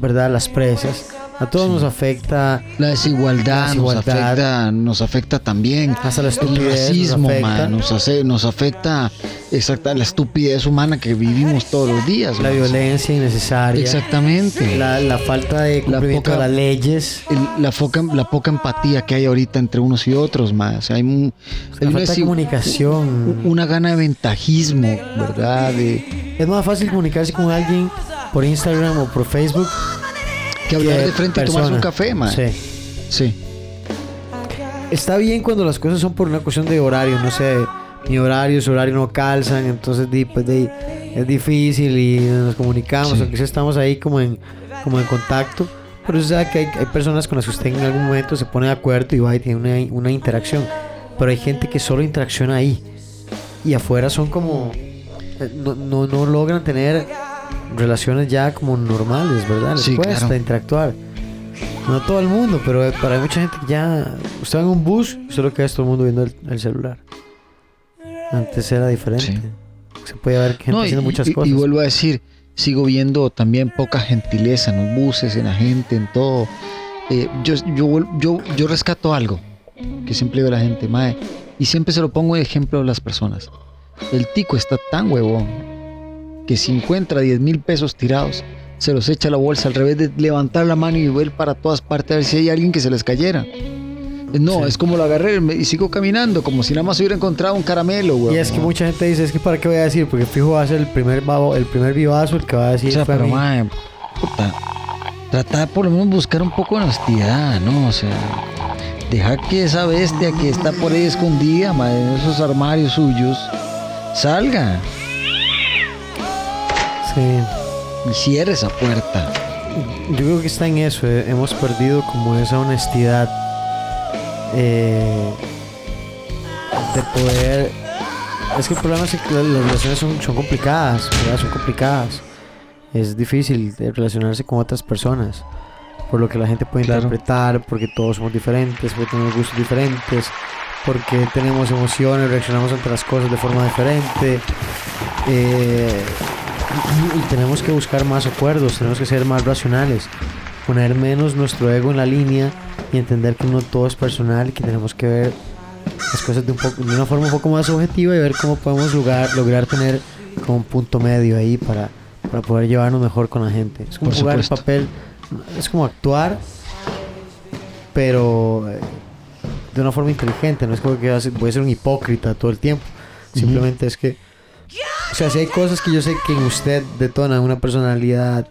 ¿verdad? Las presas, A todos nos afecta La desigualdad, La desigualdad. Nos, afecta, nos afecta también. hasta la El estupidez. racismo, nos afecta. ma, nos, hace, nos afecta exacta, la estupidez humana que vivimos todos los días. La ma. violencia innecesaria. Exactamente. La, la falta de cumplimiento poca- de las leyes. El- la, foca, la poca empatía que hay ahorita entre unos y otros, más. O sea, hay, un- hay La una, falta de sí, comunicación. una gana de ventajismo, ¿verdad? De, Es más fácil comunicarse con alguien por Instagram o por Facebook. Que hablar de frente y tomarse persona. un café, man. Sí. Sí. Está bien cuando las cosas son por una cuestión de horario, no sé, mi horario, su horario no calzan, entonces pues, di, es difícil y nos comunicamos, Sí. aunque sí estamos ahí como en, como en contacto, pero usted sabe que hay, hay personas con las que usted en algún momento se pone de acuerdo y va y tiene una, una interacción, pero hay gente que solo interacciona ahí y afuera son como, eh, no, no, no logran tener relaciones ya como normales, ¿verdad? Les Sí, cuesta claro. interactuar. No todo el mundo, pero para mucha gente ya. Usted va en un bus, usted lo que es todo el mundo viendo el, el celular. Antes era diferente. Sí. Se puede ver gente No, y, haciendo muchas y- cosas. y vuelvo a decir, sigo viendo también poca gentileza en los buses, en la gente, en todo. Eh, yo, yo, yo, yo rescato algo que siempre digo a la gente, mae, y siempre se lo pongo de ejemplo a las personas. El tico está tan huevón que si encuentra 10 mil pesos tirados, se los echa a la bolsa al revés de levantar la mano y ver para todas partes a ver si hay alguien que se les cayera. No, Sí. es como lo agarré y sigo caminando, como si nada más hubiera encontrado un caramelo, güey. y es que mucha gente dice, es que para qué voy a decir, porque fijo va a ser el primer babo, el primer vivazo el que va a decir O sea, pero mae, puta, tratar por lo menos buscar un poco de honestidad, ¿no? O sea, dejar que esa bestia que está por ahí escondida, en esos armarios suyos, salga Sí. y cierre esa puerta. Yo creo que está en eso. eh, Hemos perdido como esa honestidad eh, de poder. Es que el problema es que las relaciones son, son complicadas, ¿verdad? Son complicadas. Es difícil relacionarse con otras personas. Por lo que la gente puede Claro. interpretar, porque todos somos diferentes, porque tenemos gustos diferentes, porque tenemos emociones, reaccionamos ante las cosas de forma diferente. Eh, y, y tenemos que buscar más acuerdos, tenemos que ser más racionales, poner menos nuestro ego en la línea y entender que no todo es personal y que tenemos que ver las cosas de, un poco, de una forma un poco más objetiva y ver cómo podemos lograr, lograr tener como un punto medio ahí para, para poder llevarnos mejor con la gente. Es como Por jugar el papel, es como actuar, pero eh, de una forma inteligente, no es como que voy a ser un hipócrita todo el tiempo, simplemente es que o sea, si hay cosas que yo sé que en usted detona una personalidad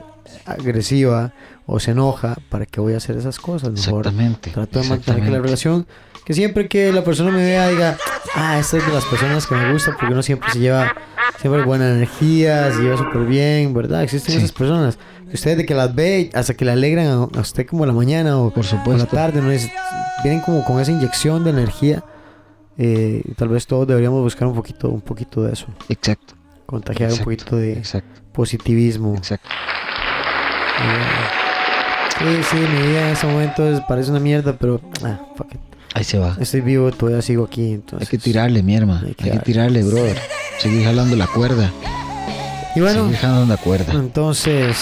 agresiva o se enoja, ¿para qué voy a hacer esas cosas? Mejor Exactamente. trato de mantener que la relación, que siempre que la persona me vea diga, ah, esta es de las personas que me gusta, porque uno siempre se lleva, siempre buena energía, se lleva súper bien, ¿verdad? Existen Sí. esas personas que usted de que las ve hasta que le alegran a, a usted como la mañana o Por por la supuesto. tarde, ¿no? Es- vienen como con esa inyección de energía. eh, tal vez todos deberíamos buscar un poquito, un poquito de eso Exacto, contagiar Exacto, un poquito de exacto, positivismo. exacto. Sí, sí, mi vida en este momento es- parece una mierda, pero ah, fuck it. Ahí se va. estoy vivo, todavía sigo aquí. Hay Entonces. que tirarle, mi hermano. Hay Hay que tirarle, brother. Seguir jalando la cuerda. Y bueno, Seguir jalando la cuerda. entonces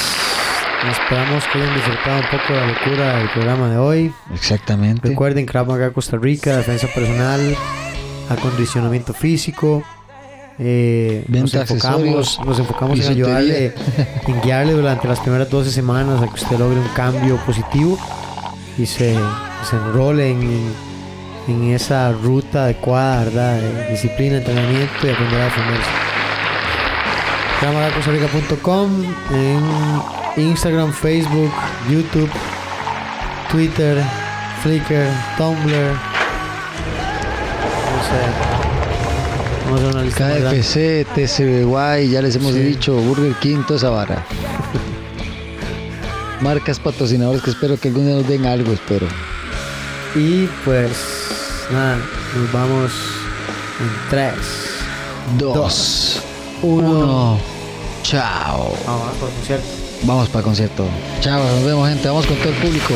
esperamos que hayan disfrutado un poco de la locura del programa de hoy. Exactamente. Recuerden Krav Maga Costa Rica, defensa personal, acondicionamiento físico. Eh, nos enfocamos, nos enfocamos en ayudarle, en guiarle durante las primeras 12 semanas a que usted logre un cambio positivo y se, se enrole en, en esa ruta adecuada, ¿verdad? De disciplina, entrenamiento y aprender a defenderse. KravMagaCostaRica.com en Instagram, Facebook, YouTube, Twitter, Flickr, Tumblr. No sé. Vamos a hacer una lista. KFC, TCBY, ya les hemos Sí. dicho, Burger King, toda esa vara. Marcas patrocinadores que espero que algún día nos den algo, espero. Y pues nada, nos vamos en 3, Dos, 1. uno, chao. Vamos por concierto. Vamos para el concierto. Chao, nos vemos gente, vamos con todo el público.